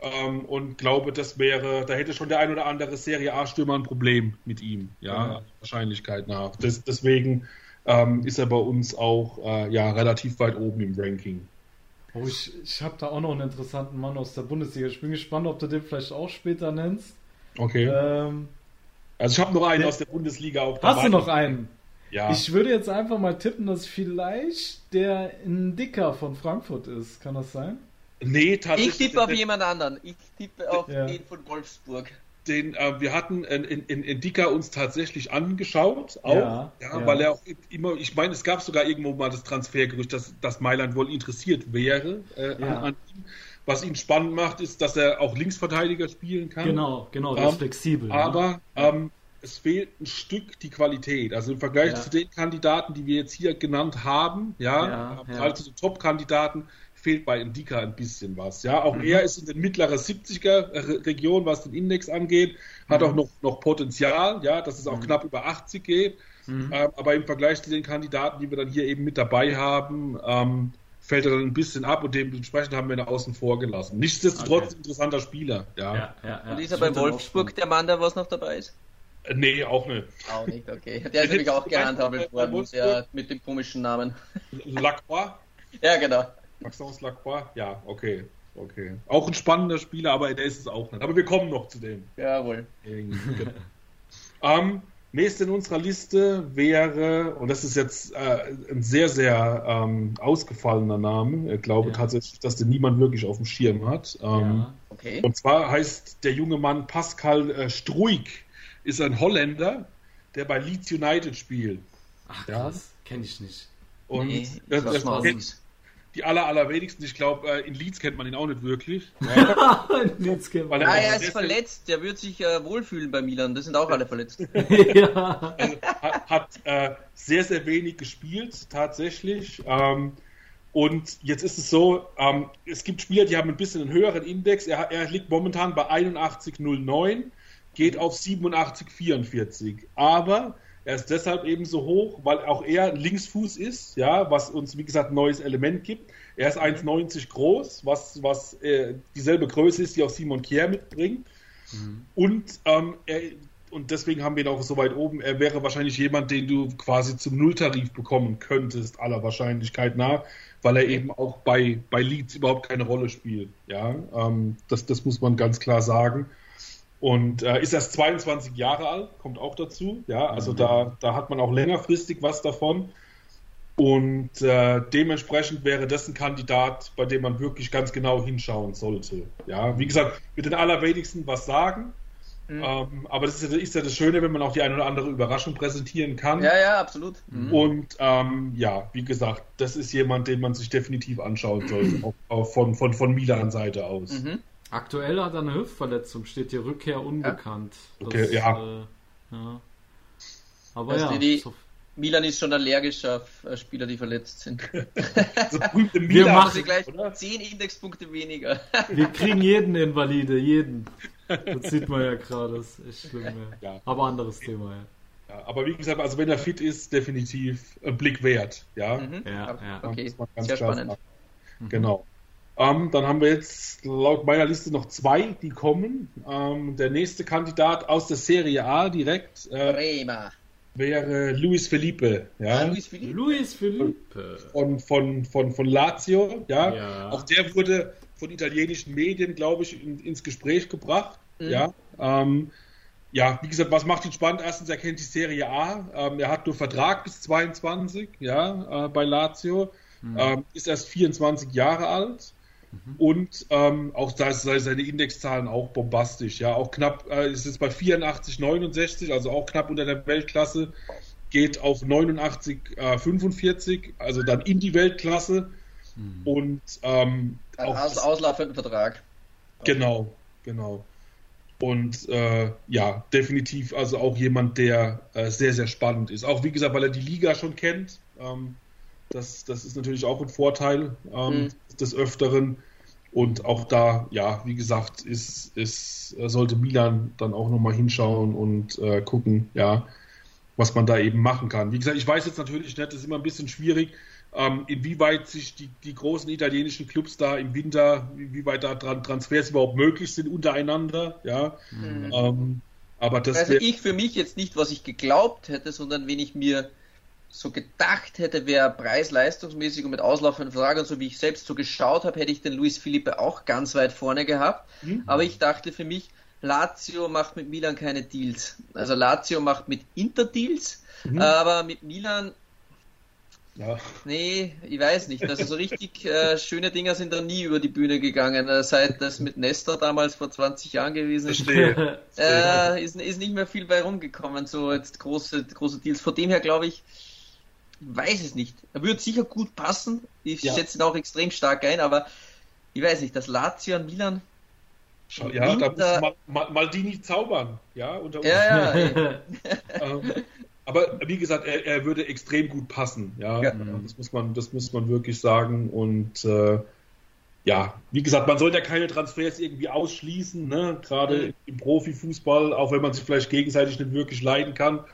Ähm, und glaube, das wäre, da hätte schon der ein oder andere Serie A-Stürmer ein Problem mit ihm, ja, mhm. Wahrscheinlichkeit nach. Das, deswegen ähm, ist er bei uns auch äh, ja, relativ weit oben im Ranking. Oh, ich, ich habe da auch noch einen interessanten Mann aus der Bundesliga. Ich bin gespannt, ob du den vielleicht auch später nennst. Okay. Ähm, also ich habe noch einen aus der Bundesliga auch dabei. Hast du noch einen? Ja. Ich würde jetzt einfach mal tippen, dass vielleicht der ein Dicker von Frankfurt ist. Kann das sein? Nee, tatsächlich. Ich tippe auf jemand anderen. Ich tippe auf ja. den von Wolfsburg den äh, wir hatten in, in, in Dika uns tatsächlich angeschaut, auch, ja, ja, ja, weil er auch immer, ich meine, es gab sogar irgendwo mal das Transfergerücht, dass, dass Mailand wohl interessiert wäre äh, an, an, ihm. was ihn spannend macht, ist, dass er auch Linksverteidiger spielen kann. Genau, genau, Ähm, ist flexibel. Aber ne? ähm, es fehlt ein Stück die Qualität. Also im Vergleich zu den Kandidaten, die wir jetzt hier genannt haben, ja, also Top-Kandidaten, fehlt bei Indika ein bisschen was. Ja, auch Mhm. er ist in den mittleren 70er Re- Region, was den Index angeht, hat Mhm. auch noch, noch Potenzial, ja, dass es auch knapp über 80 geht. Mhm. Ähm, aber im Vergleich zu den Kandidaten, die wir dann hier eben mit dabei haben, ähm, fällt er dann ein bisschen ab und dementsprechend haben wir ihn außen vor gelassen. Nichtsdestotrotz Okay. interessanter Spieler, ja. ja, ja, ja. Und ist er bei Wolfsburg der Mann, der was noch dabei ist? Äh, Nee, auch nicht. Auch nicht, okay. Der ist nämlich auch gehandhabt Bei worden, der mit dem komischen Namen. Lacroix? Ja, genau. Maxence Lacroix? Ja, okay. Okay. Auch ein spannender Spieler, aber der ist es auch nicht. Aber wir kommen noch zu dem. Jawohl. Genau. ähm, nächste in unserer Liste wäre, und das ist jetzt äh, ein sehr, sehr ähm, ausgefallener Name. Ich glaube Ja. tatsächlich, dass den niemand wirklich auf dem Schirm hat. Ähm, Ja. Okay. Und zwar heißt der junge Mann Pascal äh, Struik, ist ein Holländer, der bei Leeds United spielt. Ach, Ja. krass. Kenn ich nicht. Und Nee, das, das das die aller, allerwenigsten. Ich glaube, äh, in Leeds kennt man ihn auch nicht wirklich. Ja, Jetzt kennen Weil wir- er- Ah, er ist verletzt. Der wird sich äh, wohlfühlen bei Milan. Das sind auch alle verletzt. ja. also, hat, hat äh, sehr, sehr wenig gespielt, tatsächlich. Ähm, und jetzt ist es so, ähm, es gibt Spieler, die haben ein bisschen einen höheren Index. Er, er liegt momentan bei 81,09, geht auf 87,44. Aber er ist deshalb eben so hoch, weil auch er Linksfuß ist, ja, was uns, wie gesagt, ein neues Element gibt. Er ist 1,90 groß, was, was äh, dieselbe Größe ist, die auch Simon Kier mitbringt. Und, ähm, er, und deswegen haben wir ihn auch so weit oben. Er wäre wahrscheinlich jemand, den du quasi zum Nulltarif bekommen könntest, aller Wahrscheinlichkeit nach, weil er eben auch bei, bei Leeds überhaupt keine Rolle spielt. Ja, ähm, das, das muss man ganz klar sagen. Und äh, ist erst 22 Jahre alt, kommt auch dazu. Ja, also da, da hat man auch längerfristig was davon. Und äh, dementsprechend wäre das ein Kandidat, bei dem man wirklich ganz genau hinschauen sollte. Ja, wie gesagt, mit den allerwenigsten was sagen. Mhm. Ähm, aber das ist ja, ist ja das Schöne, wenn man auch die eine oder andere Überraschung präsentieren kann. Ja, ja, absolut. Mhm. Und ähm, ja, wie gesagt, das ist jemand, den man sich definitiv anschauen sollte, auch, auch von, von, von Milan-Seite aus. Mhm. Aktuell hat er eine Hüftverletzung, steht hier Rückkehr unbekannt. Okay, ja. Äh, ja. Aber Also ja, die- so, Milan ist schon allergisch auf äh, Spieler, die verletzt sind. So berühmte Wir Milan, machen- Also gleich oder? 10 Indexpunkte weniger. wir kriegen jeden Invalide, jeden. Das sieht man ja gerade, das ist echt schlimm. Ja. Ja. Aber anderes Thema, ja. Ja, aber wie gesagt, also wenn er fit ist, definitiv ein Blick wert. Ja, Mhm. Ja, ja. Okay, sehr spannend. sagen. Genau. Ähm, dann haben wir jetzt laut meiner Liste noch zwei, die kommen. Ähm, der nächste Kandidat aus der Serie A direkt äh, Bremer. wäre Luis Felipe. Ja? Ah, Luis Philipp. Luis Felipe. von, von, von, von Lazio. Ja? Ja. Auch der wurde von italienischen Medien, glaube ich, in, ins Gespräch gebracht. Mhm. Ja? Ähm, ja, wie gesagt, was macht ihn spannend? Erstens, er kennt die Serie A. Ähm, er hat nur Vertrag bis 22 ja, äh, bei Lazio. Ähm, ist erst 24 Jahre alt. Und ähm, auch da ist seine Indexzahlen auch bombastisch. Ja, auch knapp, äh, ist jetzt bei 84, 69, also auch knapp unter der Weltklasse. Geht auf 89, äh, 45, also dann in die Weltklasse. Und ähm, Ein auch aus, auslaufenden Vertrag. Genau, genau. Und äh, ja, definitiv also auch jemand, der äh, sehr, sehr spannend ist. Auch wie gesagt, weil er die Liga schon kennt. Ähm, das, das ist natürlich auch ein Vorteil ähm, Mhm. des Öfteren. Und auch da, ja, wie gesagt, ist, ist, äh, sollte Milan dann auch nochmal hinschauen und äh, gucken, ja, was man da eben machen kann. Wie gesagt, ich weiß jetzt natürlich nicht, das ist immer ein bisschen schwierig, ähm, inwieweit sich die, die großen italienischen Clubs da im Winter, inwieweit da dran Transfers überhaupt möglich sind untereinander, ja. Mhm. Ähm, aber das Also ich für mich jetzt nicht, was ich geglaubt hätte, sondern wenn ich mir so gedacht hätte, wäre preis-leistungsmäßig und mit auslaufenden Vertrag und so wie ich selbst so geschaut habe, hätte ich den Luis Felipe auch ganz weit vorne gehabt. Mhm. Aber ich dachte für mich, Lazio macht mit Milan keine Deals. Also Lazio macht mit Inter Deals, Mhm. aber mit Milan, ja. nee, ich weiß nicht. Also so richtig äh, schöne Dinger sind da nie über die Bühne gegangen, äh, seit das mit Nesta damals vor 20 Jahren gewesen ist. Äh, ist, ist nicht mehr viel bei rumgekommen, so jetzt große, große Deals. Von dem her glaube ich, weiß es nicht. Er würde sicher gut passen. Ich Ja. schätze ihn auch extrem stark ein, aber ich weiß nicht, das Lazio und Milan. Schau, ja, da muss Mal, Mal, Maldini zaubern, ja. Unter uns. Ja, ja, ähm, aber wie gesagt, er, er würde extrem gut passen, ja. Ja. Das muss man, das muss man wirklich sagen. Und äh, ja, wie gesagt, man sollte ja keine Transfers irgendwie ausschließen, ne? Gerade Mhm. im Profifußball, auch wenn man sich vielleicht gegenseitig nicht wirklich leiden kann,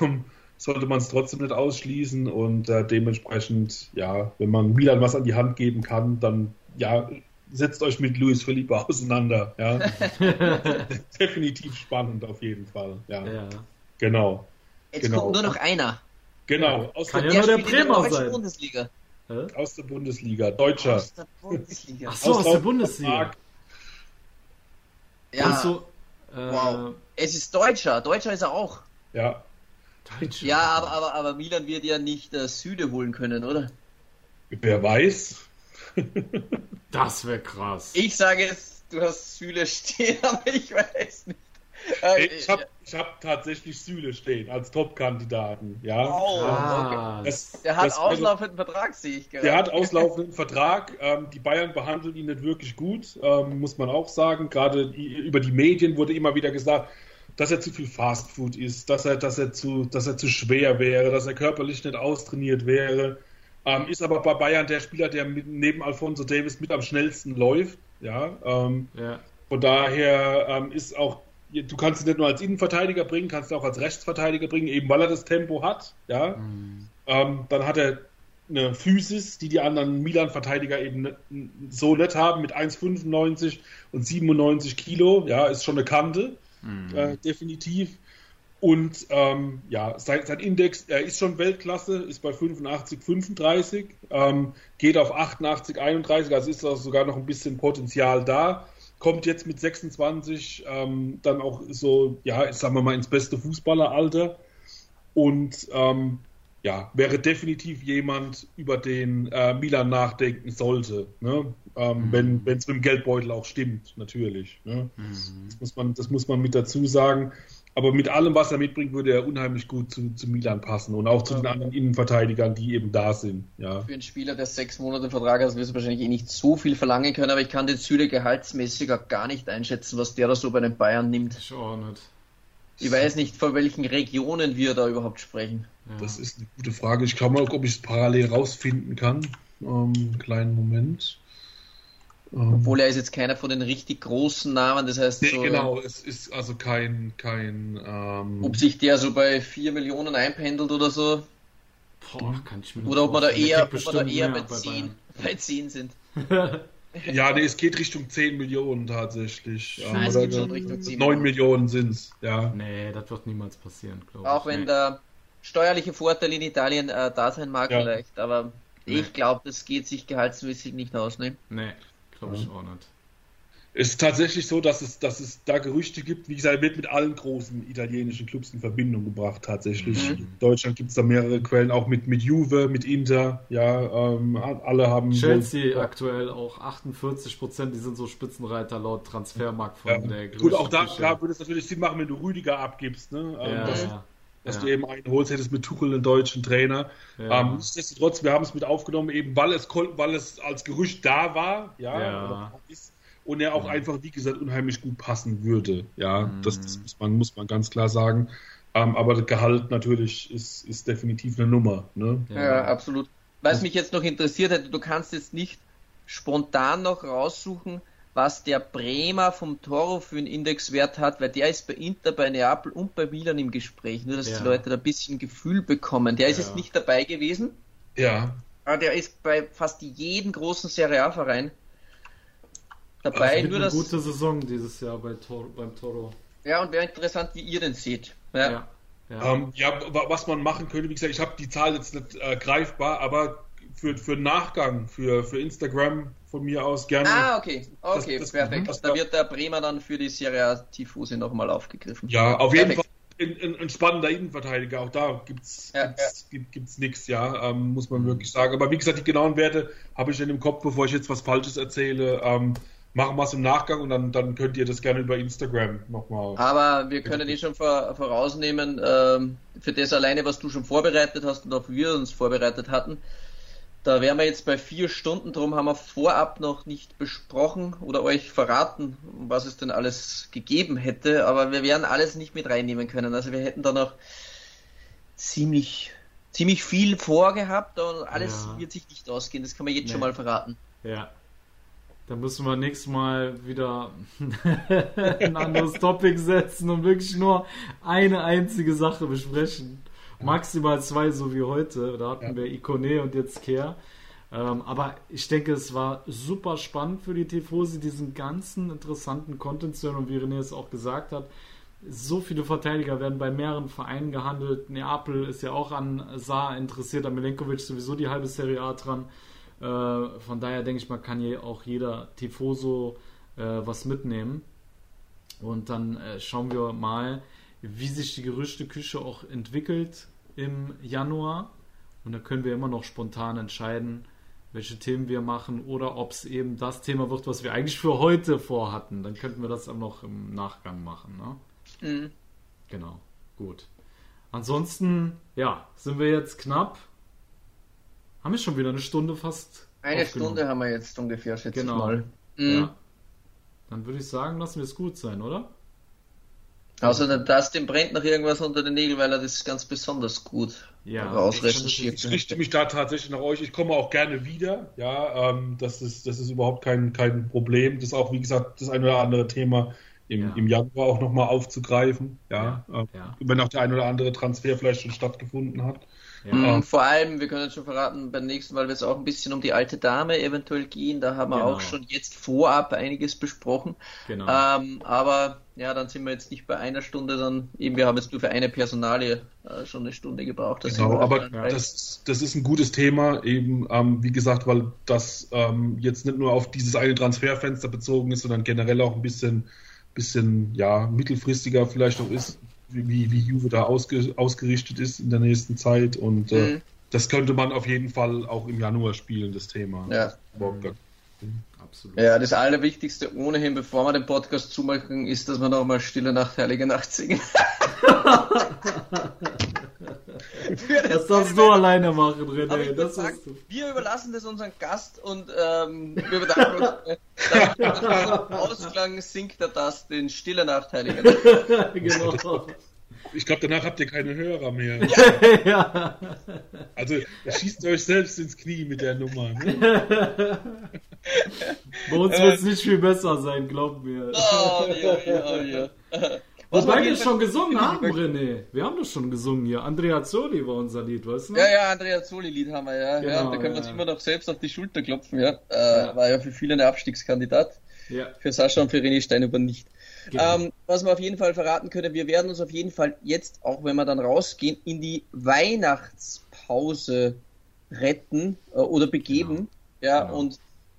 ähm, sollte man es trotzdem nicht ausschließen. Und äh, dementsprechend, ja, wenn man Milan was an die Hand geben kann, dann ja, setzt euch mit Luis Felipe auseinander. Ja. Definitiv spannend auf jeden Fall. Ja, Ja. genau. Jetzt Genau. kommt nur noch einer. Genau, aus Kann der, ja nur der der Bremer deutschen sein. Bundesliga. Hä? aus der Bundesliga, Deutscher. Aus der Bundesliga. Ach so, aus der Auslauf- Bundesliga. Ja, Und so, äh, Wow. es ist Deutscher. Deutscher ist er auch. Ja, Deutscher. Ja, aber, aber, aber Milan wird ja nicht äh, Süde holen können, oder? wer weiß. Das wäre krass. Ich sage jetzt, du hast Süle stehen, aber ich weiß nicht. Äh, Ich habe ich hab tatsächlich Süle stehen als Top-Kandidaten. Ja. Okay. Ah, Das- Der hat das- auslaufenden Vertrag, sehe ich gerade. Der hat auslaufenden Vertrag. Ähm, die Bayern behandeln ihn nicht wirklich gut, ähm, muss man auch sagen. Gerade über die Medien wurde immer wieder gesagt, dass er zu viel Fastfood isst, dass er, dass er, zu, dass er zu schwer wäre, dass er körperlich nicht austrainiert wäre. Ähm, ist aber bei Bayern der Spieler, der mit, neben Alfonso Davis mit am schnellsten läuft. Ja, ähm, ja. von daher ähm, ist auch, du kannst ihn nicht nur als Innenverteidiger bringen, kannst ihn auch als Rechtsverteidiger bringen, eben weil er das Tempo hat. Ja, ähm, dann hat er eine Physis, die die anderen Milan-Verteidiger eben so nicht haben, mit 1,95 und 97 Kilo. Ja, ist schon eine Kante, äh, definitiv. Und ähm, ja, sein, sein Index, er ist schon Weltklasse, ist bei 85, 35, ähm, geht auf 88, 31, also ist da sogar noch ein bisschen Potenzial da. Kommt jetzt mit 26 ähm, dann auch so, ja, sagen wir mal, ins beste Fußballeralter. Und ähm, ja, wäre definitiv jemand, über den äh, Milan nachdenken sollte, ne? ähm, wenn es mit dem Geldbeutel auch stimmt, natürlich. Ne? Das, muss man, das muss man mit dazu sagen. Aber mit allem, was er mitbringt, würde er unheimlich gut zu, zu Milan passen und auch zu den anderen Innenverteidigern, die eben da sind. Ja. Für einen Spieler, der sechs Monate Vertrag hat, wirst du wahrscheinlich eh nicht so viel verlangen können, aber ich kann den Süle gehaltsmäßig auch gar nicht einschätzen, was der da so bei den Bayern nimmt. Ich auch nicht. Ich weiß nicht, von welchen Regionen wir da überhaupt sprechen. Ja. Das ist eine gute Frage. Ich schau mal, ob ich es parallel rausfinden kann. Ähm, kleinen Moment. Ähm, Obwohl er ist jetzt keiner von den richtig großen Namen, das heißt, nee, so, genau, es ist also kein, kein ähm, ob sich der so bei 4 Millionen einpendelt oder so, Boah, kann ich mir nicht oder ob man da vorstellen. eher, ob man da eher bei mehr 10, bei 10 sind. Ja, nee, es geht Richtung 10 Millionen tatsächlich. Nein, es Oder geht schon Richtung 10 9 Millionen sind es, ja. nee, das wird niemals passieren, glaube ich. Auch wenn nee. der steuerliche Vorteil in Italien äh, da sein mag Ja. vielleicht, aber Nee. ich glaube, das geht sich gehaltsmäßig nicht aus. Ne? Nee, glaube ich auch nicht. Es ist tatsächlich so, dass es, dass es da Gerüchte gibt. Wie gesagt, wird mit allen großen italienischen Clubs in Verbindung gebracht, tatsächlich. Mhm. In Deutschland gibt es da mehrere Quellen, auch mit, mit Juve, mit Inter. Ja, ähm, alle haben. Chelsea wohl- aktuell auch 48 Prozent, die sind so Spitzenreiter laut Transfermarkt von Ja. der Gut, auch da, da würde es natürlich Sinn machen, wenn du Rüdiger abgibst, ne? Ähm, Ja, dass, ja. Dass Ja. du eben einen holst, hättest mit Tuchel einen deutschen Trainer. Ja. Ähm, nichtsdestotrotz, wir haben es mit aufgenommen, eben weil es, weil es als Gerücht da war, ja, Ja. oder ist, und er auch einfach, wie gesagt, unheimlich gut passen würde. Ja, Mhm. das, das muss, man, muss man ganz klar sagen. Ähm, aber das Gehalt natürlich ist, ist definitiv eine Nummer. Ne? Ja, absolut. Was mich jetzt noch interessiert hätte, du kannst jetzt nicht spontan noch raussuchen, was der Bremer vom Toro für einen Indexwert hat, weil der ist bei Inter, bei Neapel und bei Milan im Gespräch. Nur, dass Ja. die Leute da ein bisschen Gefühl bekommen. Der ist Ja. jetzt nicht dabei gewesen, Ja, aber der ist bei fast jedem großen Serie A-Verein dabei. Mit Nur eine das, gute Saison dieses Jahr bei Tor beim Toro. ja, und wäre interessant, wie ihr den seht. Ja. Ja. Ähm, ja, wa- was man machen könnte, wie gesagt, ich habe die Zahl jetzt nicht äh, greifbar, aber für, für Nachgang, für, für Instagram von mir aus gerne. Ah, okay. Okay, das- perfekt. das- da wird der Bremer dann für die Serie A Tifose nochmal aufgegriffen. Ja, auf jeden Perfekt. Fall ein, ein, ein spannender Innenverteidiger. Auch da gibt's Ja, gibt's, Gibt, gibt's nichts, ja, ähm, muss man wirklich sagen. Aber wie gesagt, die genauen Werte habe ich in dem Kopf, bevor ich jetzt was Falsches erzähle. Ähm, machen wir es im Nachgang und dann, dann könnt ihr das gerne über Instagram nochmal. Aber wir können eh schon vor, vorausnehmen, ähm, für das alleine, was du schon vorbereitet hast und auch wir uns vorbereitet hatten, Da wären wir jetzt bei vier Stunden, darum haben wir vorab noch nicht besprochen oder euch verraten, was es denn alles gegeben hätte, aber wir werden alles nicht mit reinnehmen können. Also wir hätten da noch ziemlich, ziemlich viel vorgehabt und alles ja. wird sich nicht ausgehen, das kann man jetzt nee. schon mal verraten. Ja. Da müssen wir nächstes Mal wieder ein anderes Topic setzen und wirklich nur eine einzige Sache besprechen. Maximal zwei, so wie heute. Da hatten ja. wir Ikone und jetzt Care. Ähm, aber ich denke, es war super spannend für die Tifosi, diesen ganzen interessanten Content zu hören. Und wie René es auch gesagt hat, so viele Verteidiger werden bei mehreren Vereinen gehandelt. Neapel ist ja auch an Saar interessiert, an Milenkovic sowieso die halbe Serie A dran. Äh, von daher denke ich mal, kann hier auch jeder Tifoso äh, was mitnehmen. Und dann äh, schauen wir mal, wie sich die Gerüchteküche auch entwickelt im Januar. Und dann können wir immer noch spontan entscheiden, welche Themen wir machen oder ob es eben das Thema wird, was wir eigentlich für heute vorhatten. Dann könnten wir das auch noch im Nachgang machen. Ne? Mhm. Genau, gut. Ansonsten, ja, sind wir jetzt knapp haben wir schon wieder eine Stunde fast. Eine Stunde haben wir jetzt ungefähr, schätze genau. ich mal. Mhm. Ja. Dann würde ich sagen, lassen wir es gut sein, oder? Also der Dustin brennt noch irgendwas unter den Nägeln, weil er das ganz besonders gut ja, ausrecherchiert. Ich, ich richte mich da tatsächlich nach euch. Ich komme auch gerne wieder. Ja, ähm, das ist das ist überhaupt kein kein Problem. Das ist auch wie gesagt das ein oder andere Thema im, ja. im Januar auch nochmal aufzugreifen. Ja, ja, ähm, ja, wenn auch der ein oder andere Transfer vielleicht schon stattgefunden hat. Ja. Mhm, vor allem, wir können schon verraten, beim nächsten Mal wird es auch ein bisschen um die alte Dame eventuell gehen. Da haben wir genau. auch schon jetzt vorab einiges besprochen. Genau. Ähm, aber ja, dann sind wir jetzt nicht bei einer Stunde, dann eben, wir haben jetzt nur für eine Personalie äh, schon eine Stunde gebraucht. Das genau, aber das, das ist ein gutes Thema, eben, ähm, wie gesagt, weil das ähm, jetzt nicht nur auf dieses eine Transferfenster bezogen ist, sondern generell auch ein bisschen, bisschen ja, mittelfristiger vielleicht auch ist wie, wie Juve da ausge, ausgerichtet ist in der nächsten Zeit. Und äh, mhm. das könnte man auf jeden Fall auch im Januar spielen, das Thema. Ja. Mhm. Absolut. Ja, das Allerwichtigste ohnehin, bevor wir den Podcast zumachen, ist, dass wir nochmal Stille Nacht, Heilige Nacht singen. das darfst du alleine machen, René. Das sagen, wir überlassen das unseren Gast und ähm, wir bedanken uns. Äh, Ausklang singt er das den Stille Nacht, Heilige Nacht. genau. Ich glaube, danach habt ihr keine Hörer mehr. ja. Also schießt euch selbst ins Knie mit der Nummer. Ne? Bei uns wird es nicht viel besser sein, glaubt mir. Oh, ja, ja, ja. Wobei wir schon gesungen haben, René. Wir haben das schon gesungen hier. Andrea Zoli war unser Lied, weißt du? Ja, ja, Andrea Zoli-Lied haben wir, ja. Genau, ja da können wir uns immer noch selbst auf die Schulter klopfen, ja. Äh, ja. War ja für viele ein Abstiegskandidat. Ja. Für Sascha und für René Steinhuber nicht. Genau. Ähm, was wir auf jeden Fall verraten können, wir werden uns auf jeden Fall jetzt, auch wenn wir dann rausgehen, in die Weihnachtspause retten äh, oder begeben. Genau. Ja, genau. und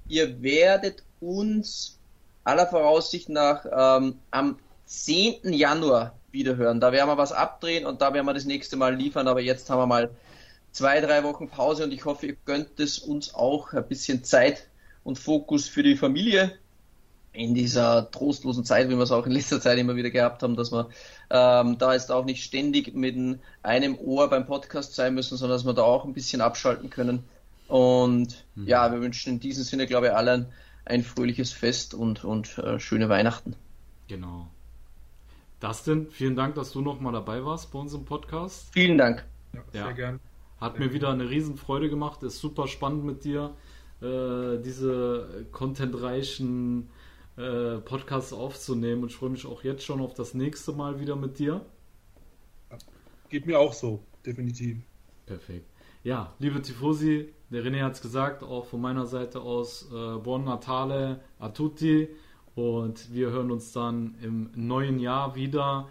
ihr werdet uns aller Voraussicht nach ähm, am 10. Januar wiederhören. Da werden wir was abdrehen und da werden wir das nächste Mal liefern, aber jetzt haben wir mal zwei, drei Wochen Pause und ich hoffe, ihr gönnt es uns auch ein bisschen Zeit und Fokus für die Familie in dieser trostlosen Zeit, wie wir es auch in letzter Zeit immer wieder gehabt haben, dass wir ähm, da jetzt auch nicht ständig mit einem Ohr beim Podcast sein müssen, sondern dass wir da auch ein bisschen abschalten können. Und mhm. ja, wir wünschen in diesem Sinne, glaube ich, allen ein fröhliches Fest und, und äh, schöne Weihnachten. Genau. Dustin, vielen Dank, dass du nochmal dabei warst bei unserem Podcast. Vielen Dank. Ja, sehr ja. gern. Hat sehr mir wieder eine Riesenfreude gemacht. Ist super spannend mit dir, äh, diese contentreichen äh, Podcasts aufzunehmen. Und ich freue mich auch jetzt schon auf das nächste Mal wieder mit dir. Geht mir auch so, definitiv. Perfekt. Ja, liebe Tifosi, der René hat es gesagt, auch von meiner Seite aus äh, Buon Natale a tutti. Und wir hören uns dann im neuen Jahr wieder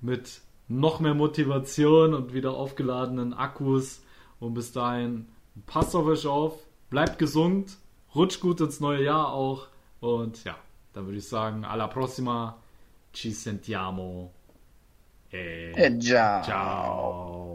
mit noch mehr Motivation und wieder aufgeladenen Akkus. Und bis dahin, passt auf euch auf, bleibt gesund, rutscht gut ins neue Jahr auch. Und ja, dann würde ich sagen, alla prossima, ci sentiamo. E, e ciao. ciao.